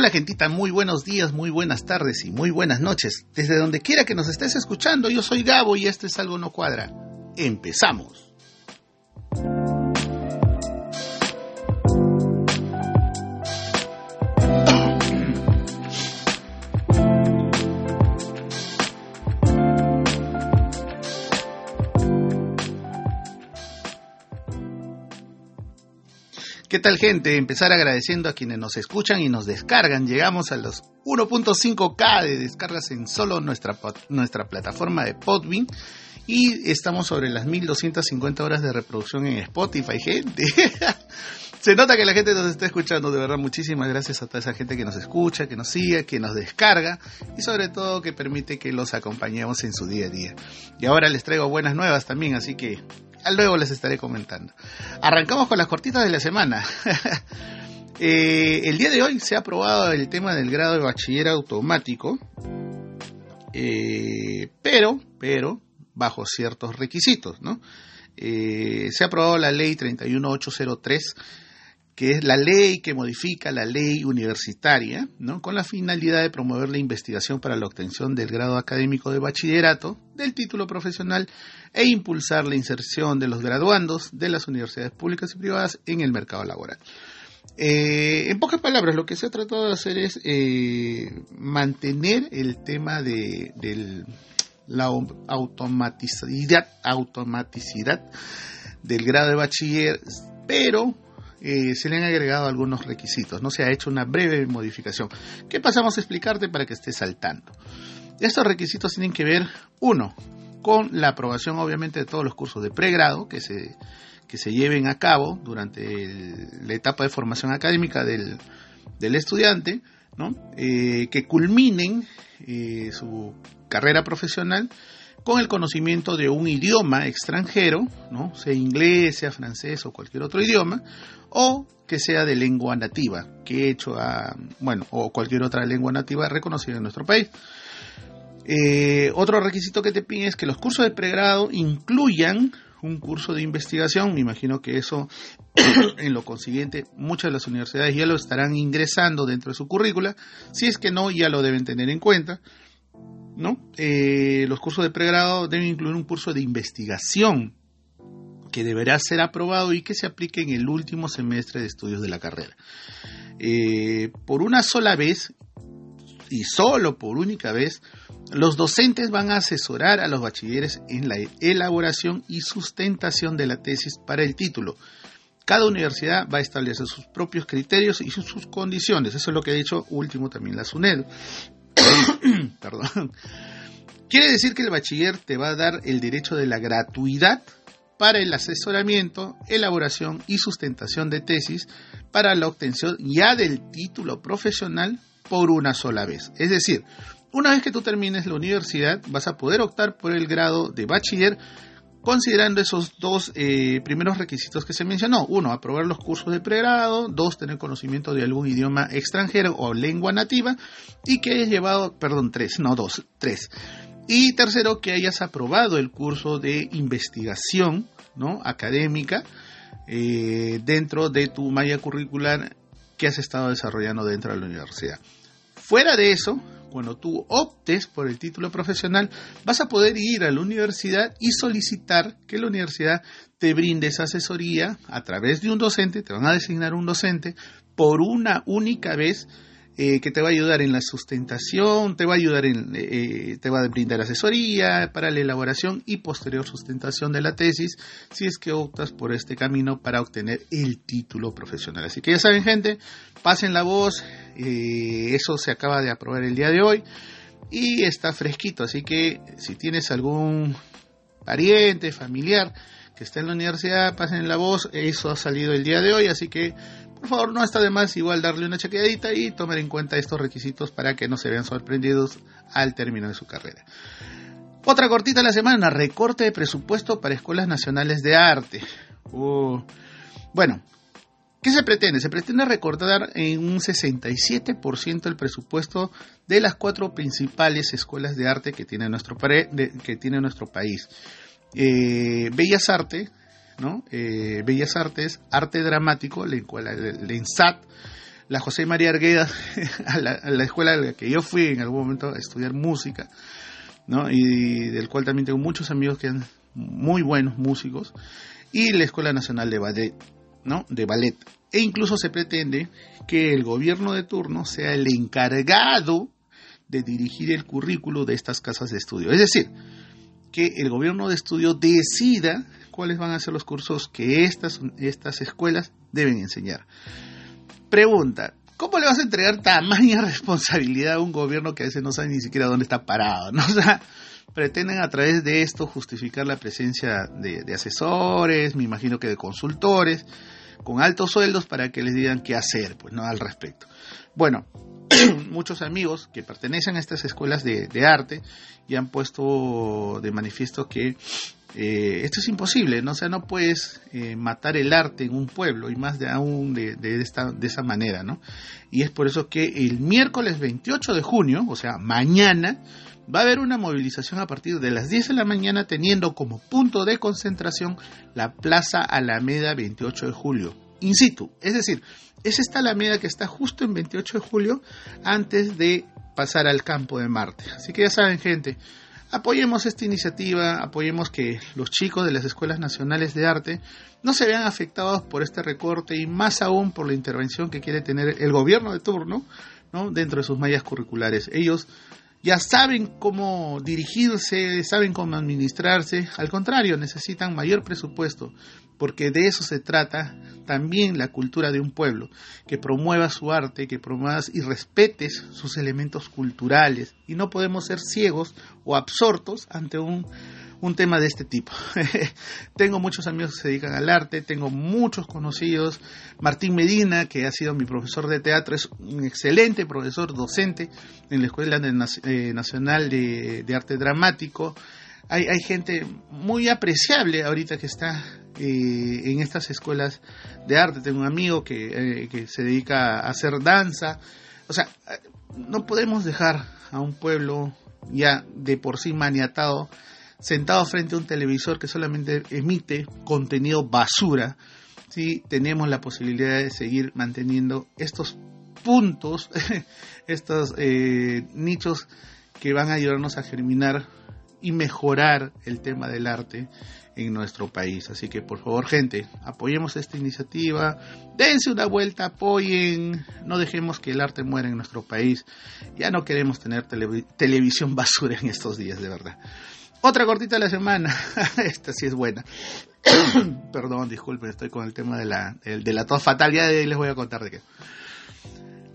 Hola gentita, muy buenos días, muy buenas tardes y muy buenas noches. Desde donde quiera que nos estés escuchando, yo soy Gabo y este es Algo No Cuadra. Empezamos. ¿Qué tal gente? Empezar agradeciendo a quienes nos escuchan y nos descargan. Llegamos a los 1.5K de descargas en solo nuestra, nuestra plataforma de Podbean y estamos sobre las 1250 horas de reproducción en Spotify, gente. Se nota que la gente nos está escuchando, de verdad, muchísimas gracias a toda esa gente que nos escucha, que nos sigue, que nos descarga y sobre todo que permite que los acompañemos en su día a día. Y ahora les traigo buenas nuevas también, así que Luego les estaré comentando. Arrancamos con las cortitas de la semana. Eh, el día de hoy se ha aprobado el tema del grado de bachiller automático, eh, pero, pero, bajo ciertos requisitos, ¿no? Eh, se ha aprobado la ley 31803 que es la ley que modifica la ley universitaria, ¿no? con la finalidad de promover la investigación para la obtención del grado académico de bachillerato, del título profesional e impulsar la inserción de los graduandos de las universidades públicas y privadas en el mercado laboral. Eh, en pocas palabras, lo que se ha tratado de hacer es eh, mantener el tema de, la automaticidad, automaticidad del grado de bachiller, pero eh, se le han agregado algunos requisitos, no se ha hecho una breve modificación ¿Qué pasamos a explicarte para que estés saltando. Estos requisitos tienen que ver, uno, con la aprobación obviamente de todos los cursos de pregrado que se, que se lleven a cabo durante la etapa de formación académica del, estudiante, ¿no? Eh, que culminen eh, su carrera profesional con el conocimiento de un idioma extranjero, ¿no? sea inglés, sea francés o cualquier otro idioma, o que sea de lengua nativa, que he hecho a, bueno, o cualquier otra lengua nativa reconocida en nuestro país. Eh, otro requisito que te piden es que los cursos de pregrado incluyan un curso de investigación. Me imagino que eso, en lo consiguiente, muchas de las universidades ya lo estarán ingresando dentro de su currícula. Si es que no, ya lo deben tener en cuenta. ¿No? Eh, los cursos de pregrado deben incluir un curso de investigación que deberá ser aprobado y que se aplique en el último semestre de estudios de la carrera. Eh, por una sola vez, y solo por única vez, los docentes van a asesorar a los bachilleres en la elaboración y sustentación de la tesis para el título. Cada universidad va a establecer sus propios criterios y sus, condiciones. Eso es lo que ha dicho último también la SUNED. Perdón. Quiere decir que el bachiller te va a dar el derecho de la gratuidad para el asesoramiento, elaboración y sustentación de tesis para la obtención ya del título profesional por una sola vez. Es decir, una vez que tú termines la universidad, vas a poder optar por el grado de bachiller considerando esos dos eh, primeros requisitos que se mencionó. Uno, aprobar los cursos de pregrado. Dos, tener conocimiento de algún idioma extranjero o lengua nativa. Y que hayas llevado, perdón, tres, no dos, tres. Y tercero, que hayas aprobado el curso de investigación ¿no? académica eh, dentro de tu malla curricular que has estado desarrollando dentro de la universidad. Fuera de eso, cuando tú optes por el título profesional, vas a poder ir a la universidad y solicitar que la universidad te brinde esa asesoría a través de un docente, te van a designar un docente por una única vez eh, que te va a ayudar en la sustentación, te va a ayudar en, eh, te va a brindar asesoría para la elaboración y posterior sustentación de la tesis, si es que optas por este camino para obtener el título profesional. Así que ya saben, gente, pasen la voz, eh, eso se acaba de aprobar el día de hoy y está fresquito, así que si tienes algún pariente, familiar que está en la universidad, pasen la voz, eso ha salido el día de hoy, así que por favor, no está de más igual darle una chequeadita y tomar en cuenta estos requisitos para que no se vean sorprendidos al término de su carrera. Otra cortita de la semana, recorte de presupuesto para escuelas nacionales de arte. Uh, bueno, ¿qué se pretende? Se pretende recortar en un 67% el presupuesto de las cuatro principales escuelas de arte que tiene nuestro, que tiene nuestro país. Eh, Bellas Artes, ¿no? Eh, Bellas Artes, Arte Dramático, la, la ENSAT, la José María Argueda, a la, escuela a la que yo fui en algún momento a estudiar música, ¿no? Y del cual también tengo muchos amigos que son muy buenos músicos, y la Escuela Nacional de Ballet, ¿no? De ballet. E incluso se pretende que el gobierno de turno sea el encargado de dirigir el currículo de estas casas de estudio. Es decir, que el gobierno de estudio decida cuáles van a ser los cursos que estas, estas escuelas deben enseñar. Pregunta, ¿cómo le vas a entregar tamaña responsabilidad a un gobierno que a veces no sabe ni siquiera dónde está parado? ¿no? O sea, pretenden a través de esto justificar la presencia de, de asesores, me imagino que de consultores, con altos sueldos para que les digan qué hacer, pues no al respecto. Bueno, muchos amigos que pertenecen a estas escuelas de, arte y han puesto de manifiesto que eh, esto es imposible, ¿no? O sea, no puedes eh, matar el arte en un pueblo y más de aún de, esta, de esa manera, ¿no? Y es por eso que el miércoles 28 de junio, o sea, mañana, va a haber una movilización a partir de las 10 de la mañana teniendo como punto de concentración la Plaza Alameda 28 de julio, in situ. Es decir, es esta Alameda que está justo en 28 de julio antes de pasar al campo de Marte. Así que ya saben, gente, apoyemos esta iniciativa, apoyemos que los chicos de las escuelas nacionales de arte no se vean afectados por este recorte y más aún por la intervención que quiere tener el gobierno de turno ¿no? dentro de sus mallas curriculares. Ellos ya saben cómo dirigirse, saben cómo administrarse, al contrario, necesitan mayor presupuesto, porque de eso se trata también la cultura de un pueblo, que promueva su arte, que promuevas y respetes sus elementos culturales, y no podemos ser ciegos o absortos ante un, un tema de este tipo. tengo muchos amigos que se dedican al arte, tengo muchos conocidos, Martín Medina, que ha sido mi profesor de teatro, es un excelente profesor docente en la Escuela eh, Nacional de, Arte Dramático, hay, hay, gente muy apreciable ahorita que está eh, en estas escuelas de arte. Tengo un amigo que, eh, que, se dedica a hacer danza. O sea, no podemos dejar a un pueblo ya de por sí maniatado sentado frente a un televisor que solamente emite contenido basura. Si tenemos la posibilidad de seguir manteniendo estos puntos, estos eh, nichos que van a ayudarnos a germinar y mejorar el tema del arte en nuestro país. Así que por favor, gente, apoyemos esta iniciativa, dense una vuelta, apoyen, no dejemos que el arte muera en nuestro país. Ya no queremos tener televisión basura en estos días, de verdad. Otra cortita de la semana, esta sí es buena. Perdón, disculpen, estoy con el tema de la, de la tos fatal, ya les voy a contar de qué.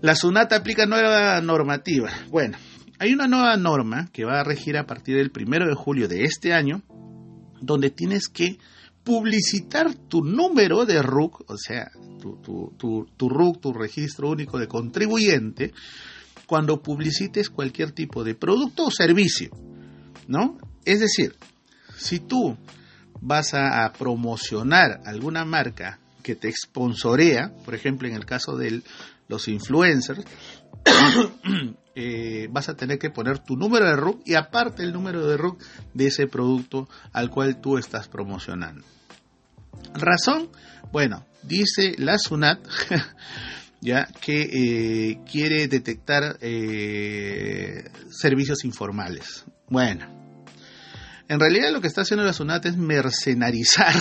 La SUNAT aplica nueva normativa. Bueno, hay una nueva norma que va a regir a partir del primero de julio de este año, donde tienes que publicitar tu número de RUC, o sea, tu, tu, tu, RUC, tu registro único de contribuyente, cuando publicites cualquier tipo de producto o servicio, ¿no? Es decir, si tú vas a, promocionar alguna marca que te sponsorea, por ejemplo, en el caso de los influencers, Eh, vas a tener que poner tu número de RUC y aparte el número de RUC de ese producto al cual tú estás promocionando. Razón, bueno, dice la SUNAT ya que eh, quiere detectar eh, servicios informales. Bueno, en realidad lo que está haciendo la SUNAT es mercenarizar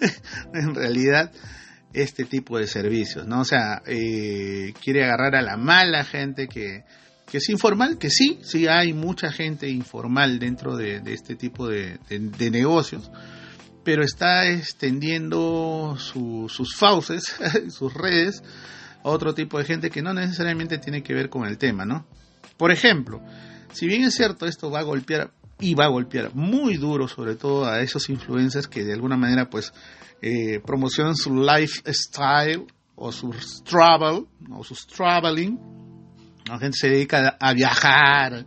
en realidad este tipo de servicios, ¿no? O sea, quiere agarrar a la mala gente que que es informal, que sí, sí hay mucha gente informal dentro de, este tipo de, negocios, pero está extendiendo sus fauces, sus redes, a otro tipo de gente que no necesariamente tiene que ver con el tema, ¿no? Por ejemplo, si bien es cierto, esto va a golpear y va a golpear muy duro, sobre todo a esos influencers que de alguna manera, pues, eh, promocionan su lifestyle o sus travel o sus traveling Gente se dedica a viajar,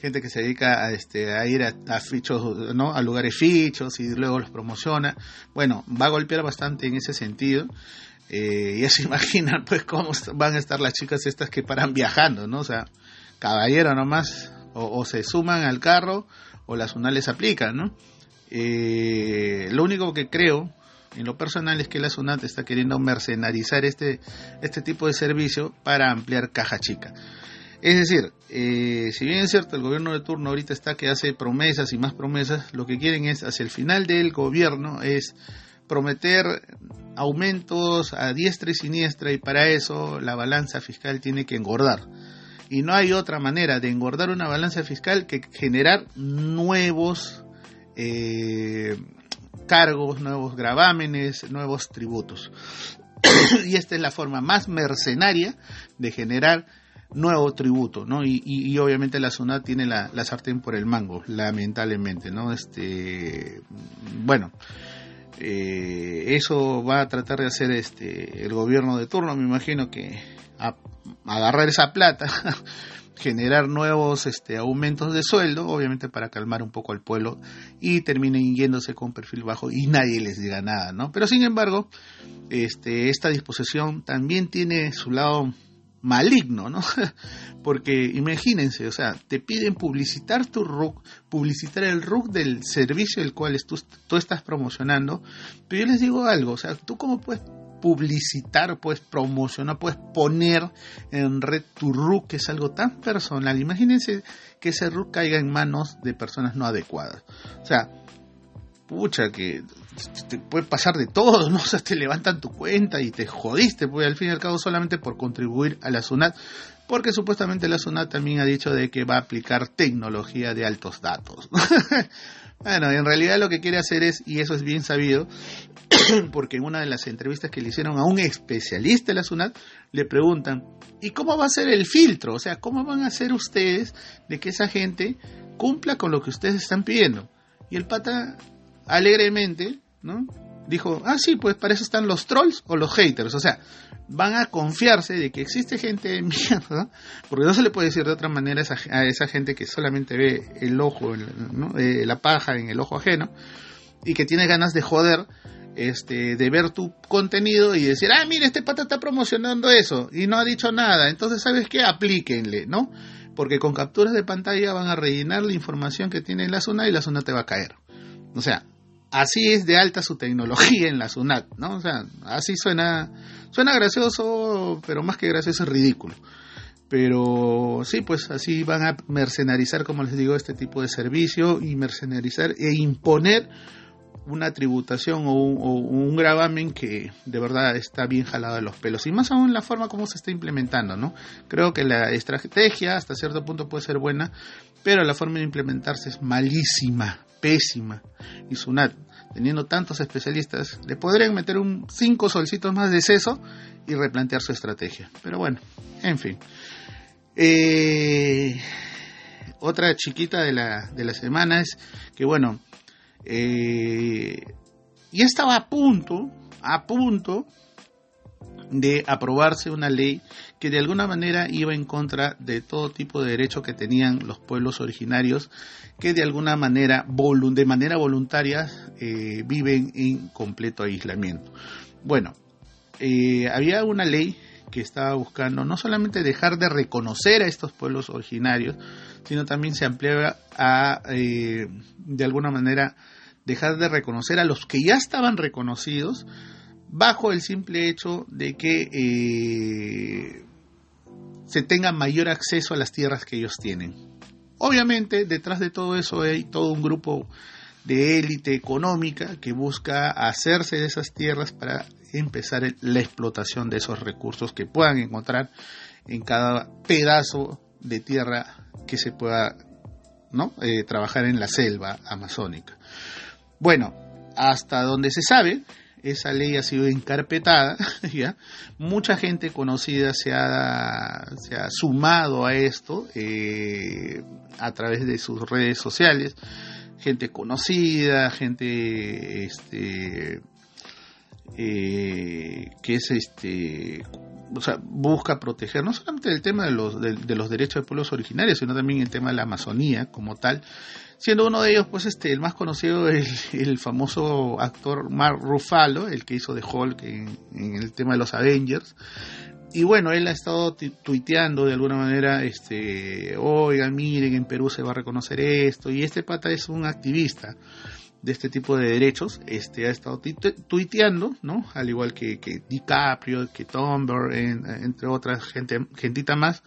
gente que se dedica a, este, a ir a, fichos, ¿no? a lugares fichos y luego los promociona. Bueno, va a golpear bastante en ese sentido. Eh, ya se imaginan pues cómo van a estar las chicas estas que paran viajando, ¿no? O sea, caballero nomás, o, se suman al carro o las unales aplican, ¿no? Eh, lo único que creo en lo personal es que la SUNAT está queriendo mercenarizar este, este tipo de servicio para ampliar caja chica. Es decir, eh, si bien es cierto, el gobierno de turno ahorita está que hace promesas y más promesas, lo que quieren es, hacia el final del gobierno, es prometer aumentos a diestra y siniestra y para eso la balanza fiscal tiene que engordar. Y no hay otra manera de engordar una balanza fiscal que generar nuevos eh, cargos, nuevos gravámenes, nuevos tributos. y esta es la forma más mercenaria de generar nuevo tributo, ¿no? Y, obviamente la SUNAT tiene la, la, sartén por el mango, lamentablemente, ¿no? Este, bueno, eh, eso va a tratar de hacer este el gobierno de turno, me imagino que agarrar esa plata, generar nuevos este, aumentos de sueldo, obviamente para calmar un poco al pueblo y terminen yéndose con perfil bajo y nadie les diga nada, ¿no? Pero sin embargo, este, esta disposición también tiene su lado maligno, ¿no? Porque imagínense, o sea, te piden publicitar tu RUC, publicitar el RUC del servicio el cual tú, tú estás promocionando, pero yo les digo algo, o sea, tú cómo puedes publicitar, puedes promocionar, puedes poner en red tu RUC, que es algo tan personal. Imagínense que ese RUC caiga en manos de personas no adecuadas. O sea, pucha, que te puede pasar de todo, ¿no? O sea, te levantan tu cuenta y te jodiste, pues al fin y al cabo solamente por contribuir a la SUNAT, porque supuestamente la SUNAT también ha dicho de que va a aplicar tecnología de altos datos. bueno, en realidad lo que quiere hacer es, y eso es bien sabido, porque en una de las entrevistas que le hicieron a un especialista de la SUNAT, le preguntan, ¿y cómo va a ser el filtro? O sea, ¿cómo van a hacer ustedes de que esa gente cumpla con lo que ustedes están pidiendo? Y el pata alegremente, ¿no? Dijo, ah, sí, pues para eso están los trolls o los haters. O sea, van a confiarse de que existe gente de mierda, porque no se le puede decir de otra manera a esa, gente que solamente ve el ojo, eh, la paja en el ojo ajeno, y que tiene ganas de joder, este, de ver tu contenido y decir, ah, mire, este pata está promocionando eso y no ha dicho nada. Entonces, ¿sabes qué? Aplíquenle, ¿no? Porque con capturas de pantalla van a rellenar la información que tiene la zona y la zona te va a caer. O sea, así es de alta su tecnología en la SUNAT, ¿no? O sea, así suena, suena gracioso, pero más que gracioso es ridículo. Pero sí, pues así van a mercenarizar, como les digo, este tipo de servicio y mercenarizar e imponer una tributación o un, gravamen que de verdad está bien jalado de los pelos. Y más aún la forma como se está implementando, ¿no? Creo que la estrategia hasta cierto punto puede ser buena, pero la forma de implementarse es malísima, pésima. Y Sunat, teniendo tantos especialistas, le podrían meter un cinco solcitos más de seso y replantear su estrategia. Pero bueno, en fin. Eh, otra chiquita de la, de semana es que, bueno, eh, ya estaba a punto, a punto de aprobarse una ley que de alguna manera iba en contra de todo tipo de derecho que tenían los pueblos originarios que de alguna manera, de manera voluntaria, eh, viven en completo aislamiento. Bueno, eh, había una ley que estaba buscando no solamente dejar de reconocer a estos pueblos originarios, sino también se ampliaba a, eh, de alguna manera, dejar de reconocer a los que ya estaban reconocidos bajo el simple hecho de que se tenga mayor acceso a las tierras que ellos tienen. Obviamente, detrás de todo eso hay todo un grupo de élite económica que busca hacerse de esas tierras para empezar la explotación de esos recursos que puedan encontrar en cada pedazo de tierra que se pueda ¿no? Eh, trabajar en la selva amazónica. Bueno, hasta donde se sabe, esa ley ha sido encarpetada, ¿ya? Mucha gente conocida se ha, se ha sumado a esto eh, a través de sus redes sociales, gente conocida, gente este, eh, que es este o sea, busca proteger no solamente el tema de los, de los derechos de pueblos originarios, sino también el tema de la Amazonía como tal, siendo uno de ellos, pues, este, el más conocido, el, el famoso actor Mark Ruffalo, el que hizo de Hulk en, el tema de los Avengers. Y bueno, él ha estado tuiteando de alguna manera, este, oigan, miren, en Perú se va a reconocer esto, y este pata es un activista. de este tipo de derechos, este ha estado tuiteando, ¿no? Al igual que, que DiCaprio, que Thunberg, entre otras gente, gentita más.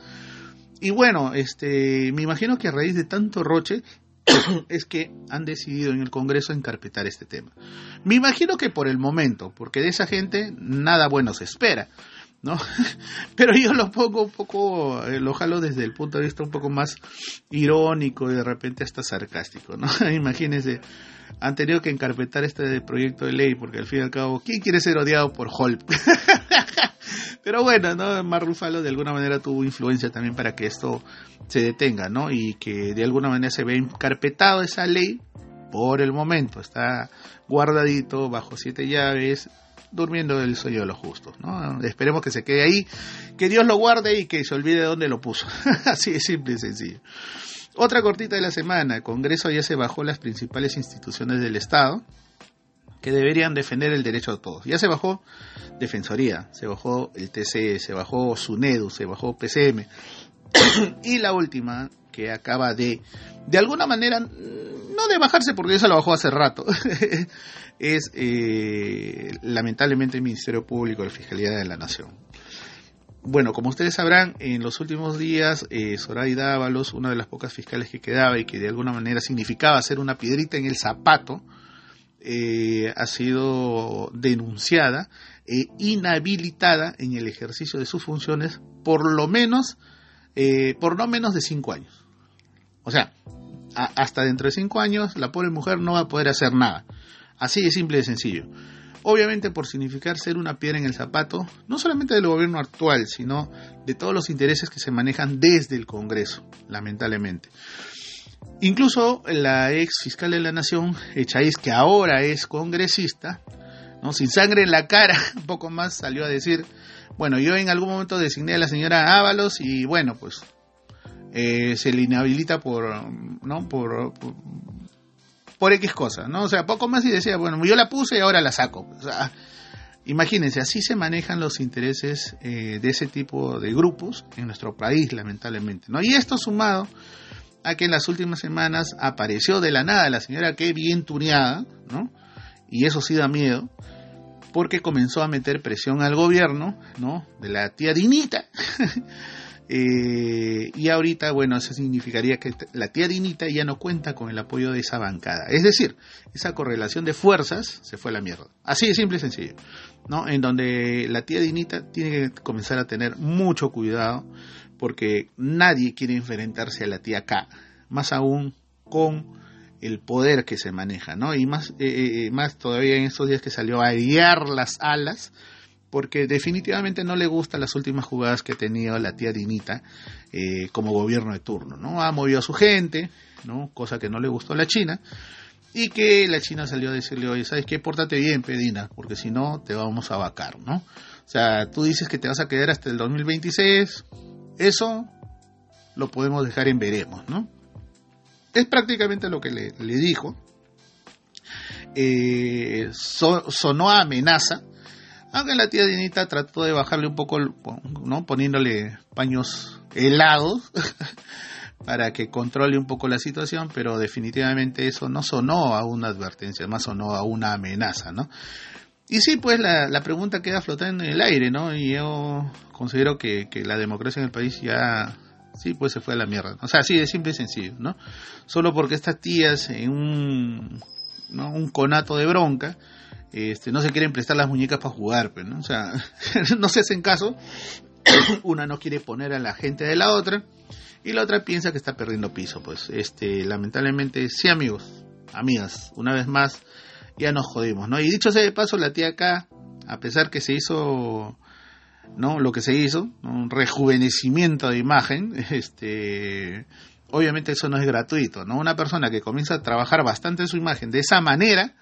Y bueno, este, me imagino que a raíz de tanto roche es que han decidido en el Congreso encarpetar este tema. Me imagino que por el momento, porque de esa gente nada bueno se espera. ¿no? Pero yo lo pongo un poco, eh, lo jalo desde el punto de vista un poco más irónico y de repente hasta sarcástico, ¿no? Imagínense, han tenido que encarpetar este proyecto de ley porque al fin y al cabo, ¿quién quiere ser odiado por Hulk? Pero bueno, ¿no? Mar Rufalo de alguna manera tuvo influencia también para que esto se detenga, ¿no? Y que de alguna manera se ve encarpetado esa ley por el momento. Está guardadito bajo siete llaves, durmiendo el sueño de los justos. ¿no? Esperemos que se quede ahí, que Dios lo guarde y que se olvide de dónde lo puso. Así de simple y sencillo. Otra cortita de la semana, el Congreso ya se bajó las principales instituciones del Estado que deberían defender el derecho de todos. Ya se bajó Defensoría, se bajó el TCE, se bajó SUNEDU, se bajó PCM. y la última, que acaba de, de alguna manera, no de bajarse porque eso lo bajó hace rato, es eh, lamentablemente el Ministerio Público, la Fiscalía de la Nación. Bueno, como ustedes sabrán, en los últimos días, eh, Zoraida Dávalos, una de las pocas fiscales que quedaba y que de alguna manera significaba ser una piedrita en el zapato, eh, ha sido denunciada e inhabilitada en el ejercicio de sus funciones por lo menos, eh, por no menos de cinco años. O sea, hasta dentro de cinco años la pobre mujer no va a poder hacer nada. Así de simple y sencillo obviamente por significar ser una piedra en el zapato, no solamente del gobierno actual, sino de todos los intereses que se manejan desde el Congreso, lamentablemente. Incluso la ex fiscal de la Nación, Echaiz, que ahora es congresista, ¿no? sin sangre en la cara, un poco más salió a decir, bueno, yo en algún momento designé a la señora Ábalos y bueno, pues eh, se le inhabilita por, ¿no? por, por X cosas, ¿no? O sea, poco más y decía, bueno, yo la puse y ahora la saco. O sea, imagínense, así se manejan los intereses eh, de ese tipo de grupos en nuestro país, lamentablemente, ¿no? Y esto sumado a que en las últimas semanas apareció de la nada la señora que bien tuneada, ¿no? Y eso sí da miedo, porque comenzó a meter presión al gobierno, ¿no? De la tía Dinita. Eh, y ahorita, bueno, eso significaría que la tía Dinita ya no cuenta con el apoyo de esa bancada. Es decir, esa correlación de fuerzas se fue a la mierda. Así de simple y sencillo. ¿no? En donde la tía Dinita tiene que comenzar a tener mucho cuidado porque nadie quiere enfrentarse a la tía K. Más aún con el poder que se maneja, ¿no? Y más, eh, eh, más todavía en estos días que salió a guiar las alas porque definitivamente no le gustan las últimas jugadas que ha tenido la tía Dinita eh, como gobierno de turno, ¿no? Ha movido a su gente, ¿no? Cosa que no le gustó a la China, y que la China salió a decirle, oye, ¿sabes qué? Pórtate bien, Pedina, porque si no, te vamos a vacar, ¿no? O sea, tú dices que te vas a quedar hasta el 2026, eso lo podemos dejar en veremos, ¿no? Es prácticamente lo que le, dijo. Eh, sonó a amenaza, aunque la tía Dinita trató de bajarle un poco, ¿no? Poniéndole paños helados para que controle un poco la situación, pero definitivamente eso no sonó a una advertencia, más sonó a una amenaza, ¿no? Y sí, pues la, la pregunta queda flotando en el aire, ¿no? Y yo considero que, que la democracia en el país ya sí, pues se fue a la mierda. O sea, así de simple y sencillo, ¿no? Solo porque estas tías en un, ¿no? un conato de bronca este, no se quieren prestar las muñecas para jugar, pues, ¿no? O sea, no se hacen caso, una no quiere poner a la gente de la otra y la otra piensa que está perdiendo piso, pues, este, lamentablemente, sí amigos, amigas, una vez más, ya nos jodimos, ¿no? Y dicho sea de paso, la tía acá, a pesar que se hizo, ¿no? Lo que se hizo, un rejuvenecimiento de imagen, este, obviamente eso no es gratuito, ¿no? Una persona que comienza a trabajar bastante en su imagen de esa manera,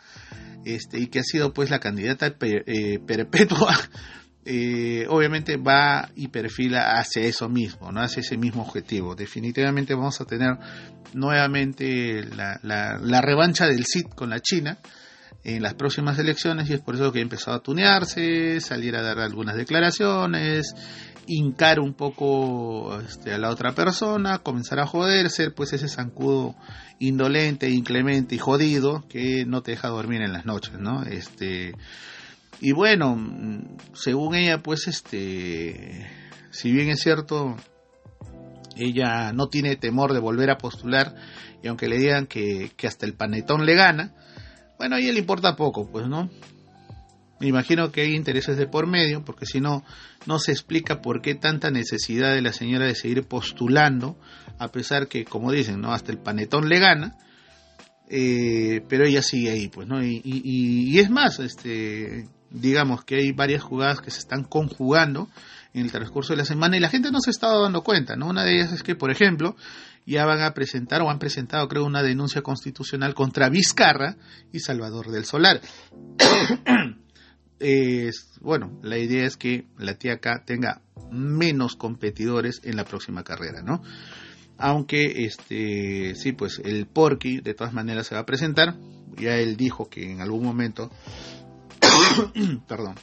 este, y que ha sido pues la candidata eh, perpetua, eh, obviamente va y perfila hacia eso mismo, ¿no? hacia ese mismo objetivo. Definitivamente vamos a tener nuevamente la, la, revancha del CID con la China. En las próximas elecciones y es por eso que ha empezado a tunearse, salir a dar algunas declaraciones, hincar un poco este, a la otra persona, comenzar a joder, ser pues ese zancudo indolente, inclemente y jodido que no te deja dormir en las noches, ¿no? Este, y bueno, según ella, pues este, si bien es cierto, ella no tiene temor de volver a postular y aunque le digan que, que hasta el panetón le gana, bueno, a ella le importa poco, pues, ¿no? Me imagino que hay intereses de por medio, porque si no, no se explica por qué tanta necesidad de la señora de seguir postulando, a pesar que, como dicen, ¿no? Hasta el panetón le gana, eh, pero ella sigue ahí, pues, ¿no? Y, y, y, es más, este, digamos que hay varias jugadas que se están conjugando en el transcurso de la semana y la gente no se está dando cuenta, ¿no? Una de ellas es que, por ejemplo, ya van a presentar o han presentado, creo, una denuncia constitucional contra Vizcarra y Salvador del Solar. bueno, la idea es que la tía acá tenga menos competidores en la próxima carrera, ¿no? Aunque, este, sí, pues el Porky de todas maneras se va a presentar. Ya él dijo que en algún momento, perdón,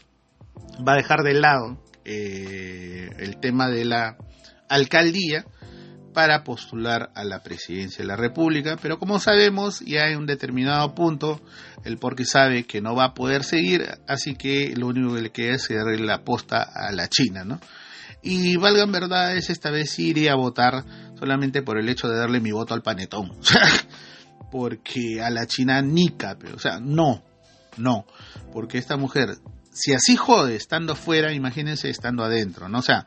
va a dejar de lado eh, el tema de la alcaldía para postular a la presidencia de la República, pero como sabemos, ya en un determinado punto, el porque sabe que no va a poder seguir, así que lo único que le queda es darle la posta a la China, ¿no? Y valgan verdades, esta vez iría a votar solamente por el hecho de darle mi voto al panetón, porque a la China ni cape, o sea, no, no, porque esta mujer, si así jode estando fuera, imagínense estando adentro, ¿no? O sea,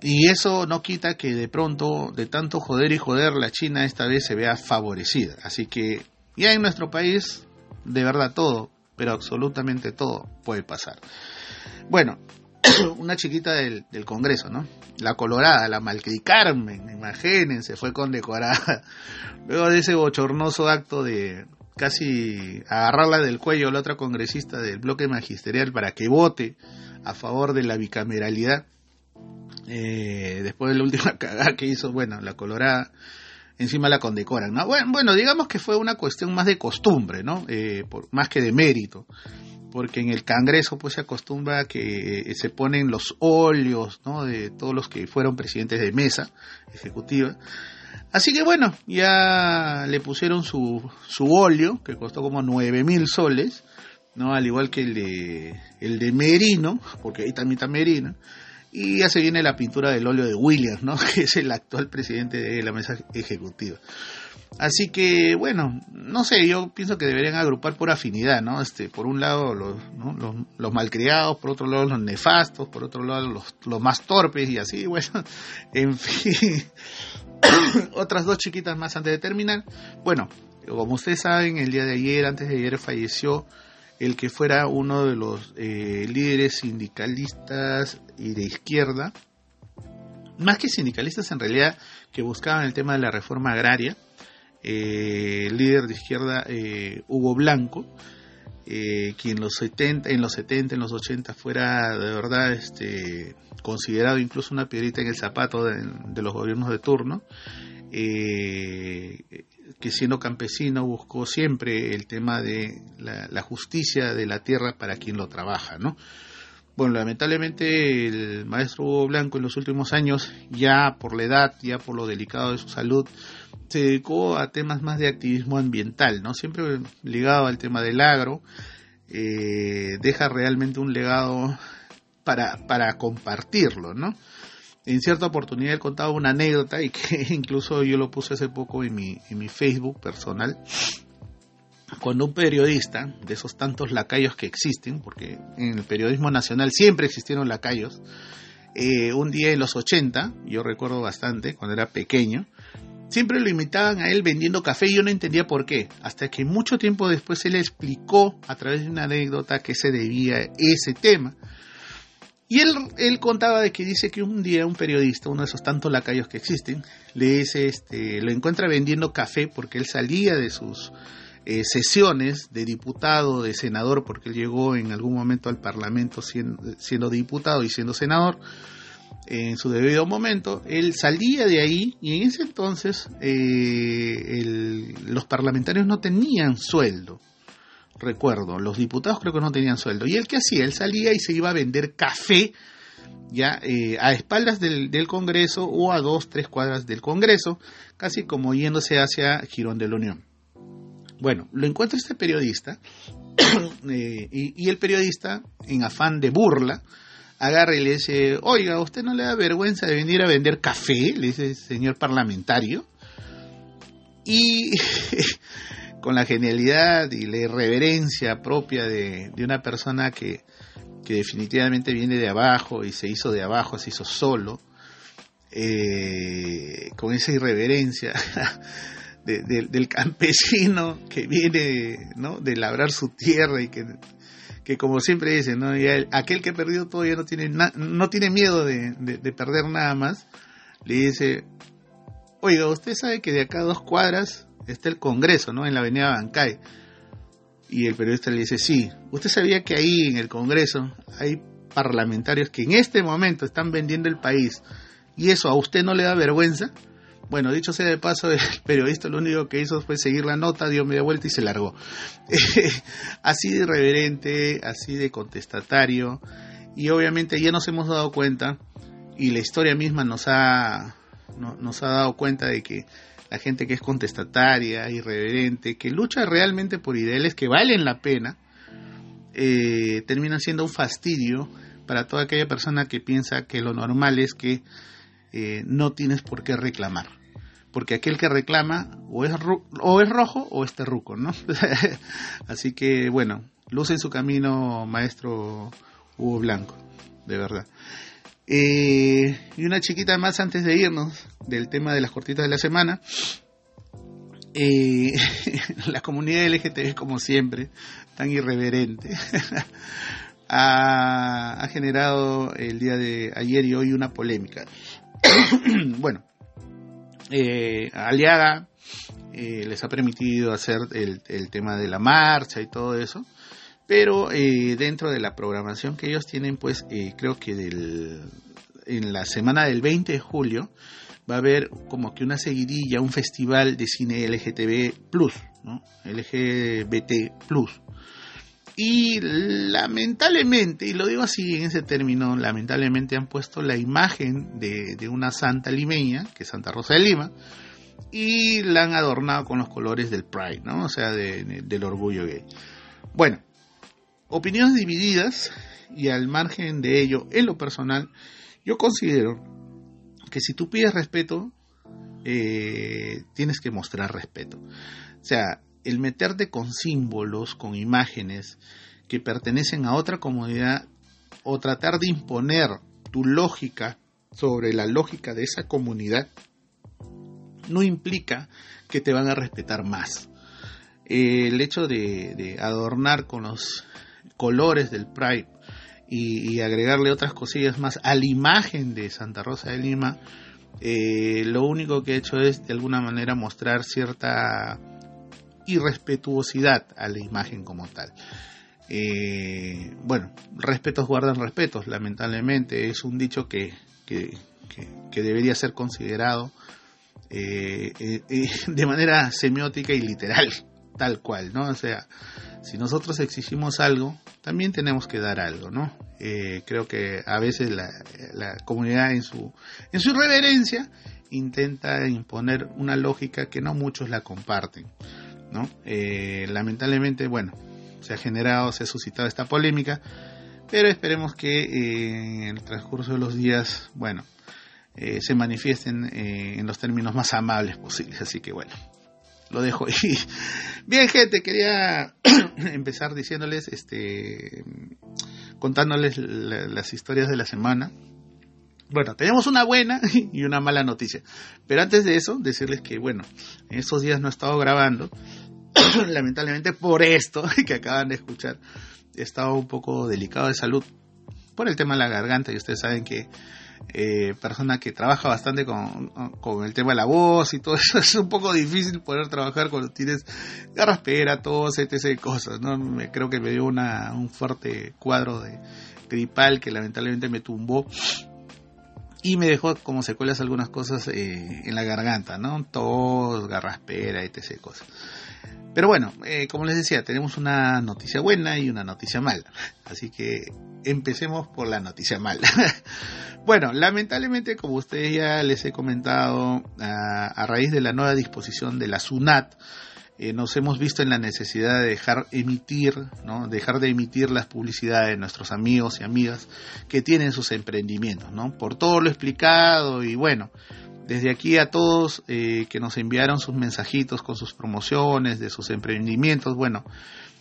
y eso no quita que de pronto, de tanto joder y joder, la China esta vez se vea favorecida. Así que ya en nuestro país, de verdad todo, pero absolutamente todo puede pasar. Bueno, una chiquita del, del, Congreso, ¿no? La Colorada, la Malcri Carmen, imagínense, fue condecorada. Luego de ese bochornoso acto de casi agarrarla del cuello a la otra congresista del bloque magisterial para que vote a favor de la bicameralidad eh, después de la última cagada que hizo, bueno, la Colorada, encima la condecoran, ¿no? Bueno, bueno digamos que fue una cuestión más de costumbre, ¿no? Eh, más que de mérito, porque en el Congreso pues se acostumbra a que eh, se ponen los óleos, ¿no? De todos los que fueron presidentes de mesa ejecutiva. Así que bueno, ya le pusieron su, su óleo, que costó como nueve mil soles, ¿no? Al igual que el de, el de Merino, porque ahí también está Merino y ya se viene la pintura del óleo de Williams, ¿no? que es el actual presidente de la mesa ejecutiva. Así que, bueno, no sé, yo pienso que deberían agrupar por afinidad, ¿no? Este, por un lado los, malcriados, por otro lado los nefastos, por otro lado los, los más torpes y así, bueno, en fin. Otras dos chiquitas más antes de terminar. Bueno, como ustedes saben, el día de ayer, antes de ayer, falleció el que fuera uno de los eh, líderes sindicalistas y de izquierda, más que sindicalistas en realidad que buscaban el tema de la reforma agraria, eh, el líder de izquierda eh, Hugo Blanco, quien en los 70, en los 70, en los 80 fuera de verdad este, considerado incluso una piedrita en el zapato de, de los gobiernos de turno, que siendo campesino buscó siempre el tema de la, justicia de la tierra para quien lo trabaja, ¿no? Bueno, lamentablemente el maestro Hugo Blanco en los últimos años, ya por la edad, ya por lo delicado de su salud, se dedicó a temas más de activismo ambiental, ¿no? Siempre ligado al tema del agro, eh, deja realmente un legado para, para compartirlo, ¿no? En cierta oportunidad él contaba una anécdota y que incluso yo lo puse hace poco en mi, en mi Facebook personal. Cuando un periodista, de esos tantos lacayos que existen, porque en el periodismo nacional siempre existieron lacayos, eh, un día en los 80, yo recuerdo bastante, cuando era pequeño, siempre lo imitaban a él vendiendo café y yo no entendía por qué, hasta que mucho tiempo después él explicó a través de una anécdota que se debía ese tema. Y él, él contaba de que dice que un día un periodista, uno de esos tantos lacayos que existen, le dice, este, lo encuentra vendiendo café porque él salía de sus eh, sesiones de diputado, de senador, porque él llegó en algún momento al Parlamento siendo, diputado y siendo senador en su debido momento, él salía de ahí y en ese entonces eh, los parlamentarios no tenían sueldo. Recuerdo. Los diputados creo que no tenían sueldo. Y el que hacía, él salía y se iba a vender café ya eh, a espaldas del, Congreso o a dos, tres cuadras del Congreso, casi como yéndose hacia Girón de la Unión. Bueno, lo encuentra este periodista eh, y, el periodista, en afán de burla, agarra y le dice, oiga, ¿usted no le da vergüenza de venir a vender café? Le dice señor parlamentario. Y con la genialidad y la irreverencia propia de, de una persona que, que definitivamente viene de abajo y se hizo de abajo, se hizo solo, eh, con esa irreverencia de, de, del campesino que viene ¿no? de labrar su tierra y que, que como siempre dice, ¿no? aquel que perdió todo ya no tiene, no tiene miedo de, perder nada más, le dice, oiga, usted sabe que de acá a dos cuadras está el Congreso, ¿no? En la avenida Bancay y el periodista le dice, sí, usted sabía que ahí en el Congreso hay parlamentarios que en este momento están vendiendo el país y eso a usted no le da vergüenza. Bueno, dicho sea de paso, el periodista lo único que hizo fue seguir la nota, dio media vuelta y se largó. así de irreverente, así de contestatario. Y obviamente ya nos hemos dado cuenta, y la historia misma nos ha, nos ha dado cuenta de que la gente que es contestataria, irreverente, que lucha realmente por ideales que valen la pena, eh, termina siendo un fastidio para toda aquella persona que piensa que lo normal es que eh, no tienes por qué reclamar. Porque aquel que reclama o es, o es rojo o es terruco, ¿no? Así que, bueno, luce en su camino, maestro Hugo Blanco, de verdad. Eh, y una chiquita más antes de irnos del tema de las cortitas de la semana. Eh, la comunidad LGTB, como siempre, tan irreverente, ha, generado el día de ayer y hoy una polémica. bueno, eh, Aliaga les ha permitido hacer el, el, tema de la marcha y todo eso, pero dentro de la programación que ellos tienen, pues creo que en la semana del 20 de julio va a haber como que una seguidilla, un festival de cine LGTB Plus. LGBT Plus. Y lamentablemente, y lo digo así en ese término, lamentablemente han puesto la imagen de, una santa limeña, que es Santa Rosa de Lima, y la han adornado con los colores del Pride, ¿no? O sea, del orgullo gay. Bueno, opiniones divididas, y al margen de ello, en lo personal, yo considero que si tú pides respeto, eh, tienes que mostrar respeto. O sea, el meterte con símbolos, con imágenes que pertenecen a otra comunidad o tratar de imponer tu lógica sobre la lógica de esa comunidad no implica que te van a respetar más. el hecho de adornar con los colores del Pride y, agregarle otras cosillas más a la imagen de Santa Rosa de Lima, eh, lo único que he hecho es de alguna manera mostrar cierta irrespetuosidad a la imagen como tal. Eh, bueno, respetos guardan respetos, lamentablemente es un dicho que, que, debería ser considerado eh, de manera semiótica y literal, tal cual, ¿no? O sea, si nosotros exigimos algo, también tenemos que dar algo, ¿no? Eh, creo que a veces la, comunidad en su, en su irreverencia intenta imponer una lógica que no muchos la comparten, ¿no? Eh, lamentablemente, bueno, se ha generado, se ha suscitado esta polémica, pero esperemos que eh, en el transcurso de los días, bueno, se manifiesten en los términos más amables posibles, así que bueno, lo dejo ahí. Bien, gente, quería empezar diciéndoles, este, contándoles las historias de la semana. Bueno, tenemos una buena y una mala noticia. Pero antes de eso, decirles que, bueno, en estos días no he estado grabando. Lamentablemente por esto que acaban de escuchar, he estado un poco delicado de salud por el tema de la garganta y ustedes saben que eh, persona que trabaja bastante con, con, el tema de la voz y todo eso, es un poco difícil poder trabajar cuando tienes garraspera, tos, etc. cosas, ¿no? Me, creo que me dio una, un fuerte cuadro de gripal que lamentablemente me tumbó y me dejó como secuelas algunas cosas eh, en la garganta, ¿no? Tos, garraspera, etc. cosas. Pero bueno, eh, como les decía, tenemos una noticia buena y una noticia mala. Así que empecemos por la noticia mala. bueno, lamentablemente, como ustedes ya les he comentado, a, raíz de la nueva disposición de la SUNAT, eh, nos hemos visto en la necesidad de dejar emitir, ¿no? dejar de emitir las publicidades de nuestros amigos y amigas que tienen sus emprendimientos, ¿no? Por todo lo explicado y bueno, desde aquí a todos eh, que nos enviaron sus mensajitos con sus promociones de sus emprendimientos, bueno,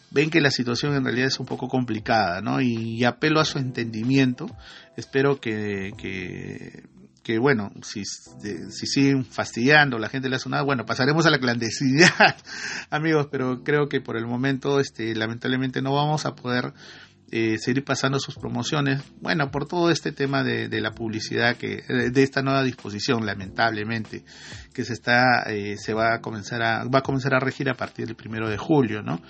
ven que la situación en realidad es un poco complicada, ¿no? Y, apelo a su entendimiento. Espero que, que, bueno, si, si siguen fastidiando la gente de la zona, bueno, pasaremos a la clandestinidad, amigos, pero creo que por el momento, este, lamentablemente no vamos a poder eh, seguir pasando sus promociones. Bueno, por todo este tema de, la publicidad que de esta nueva disposición, lamentablemente, que se está eh, se va a comenzar a va a comenzar a regir a partir del primero de julio, ¿no?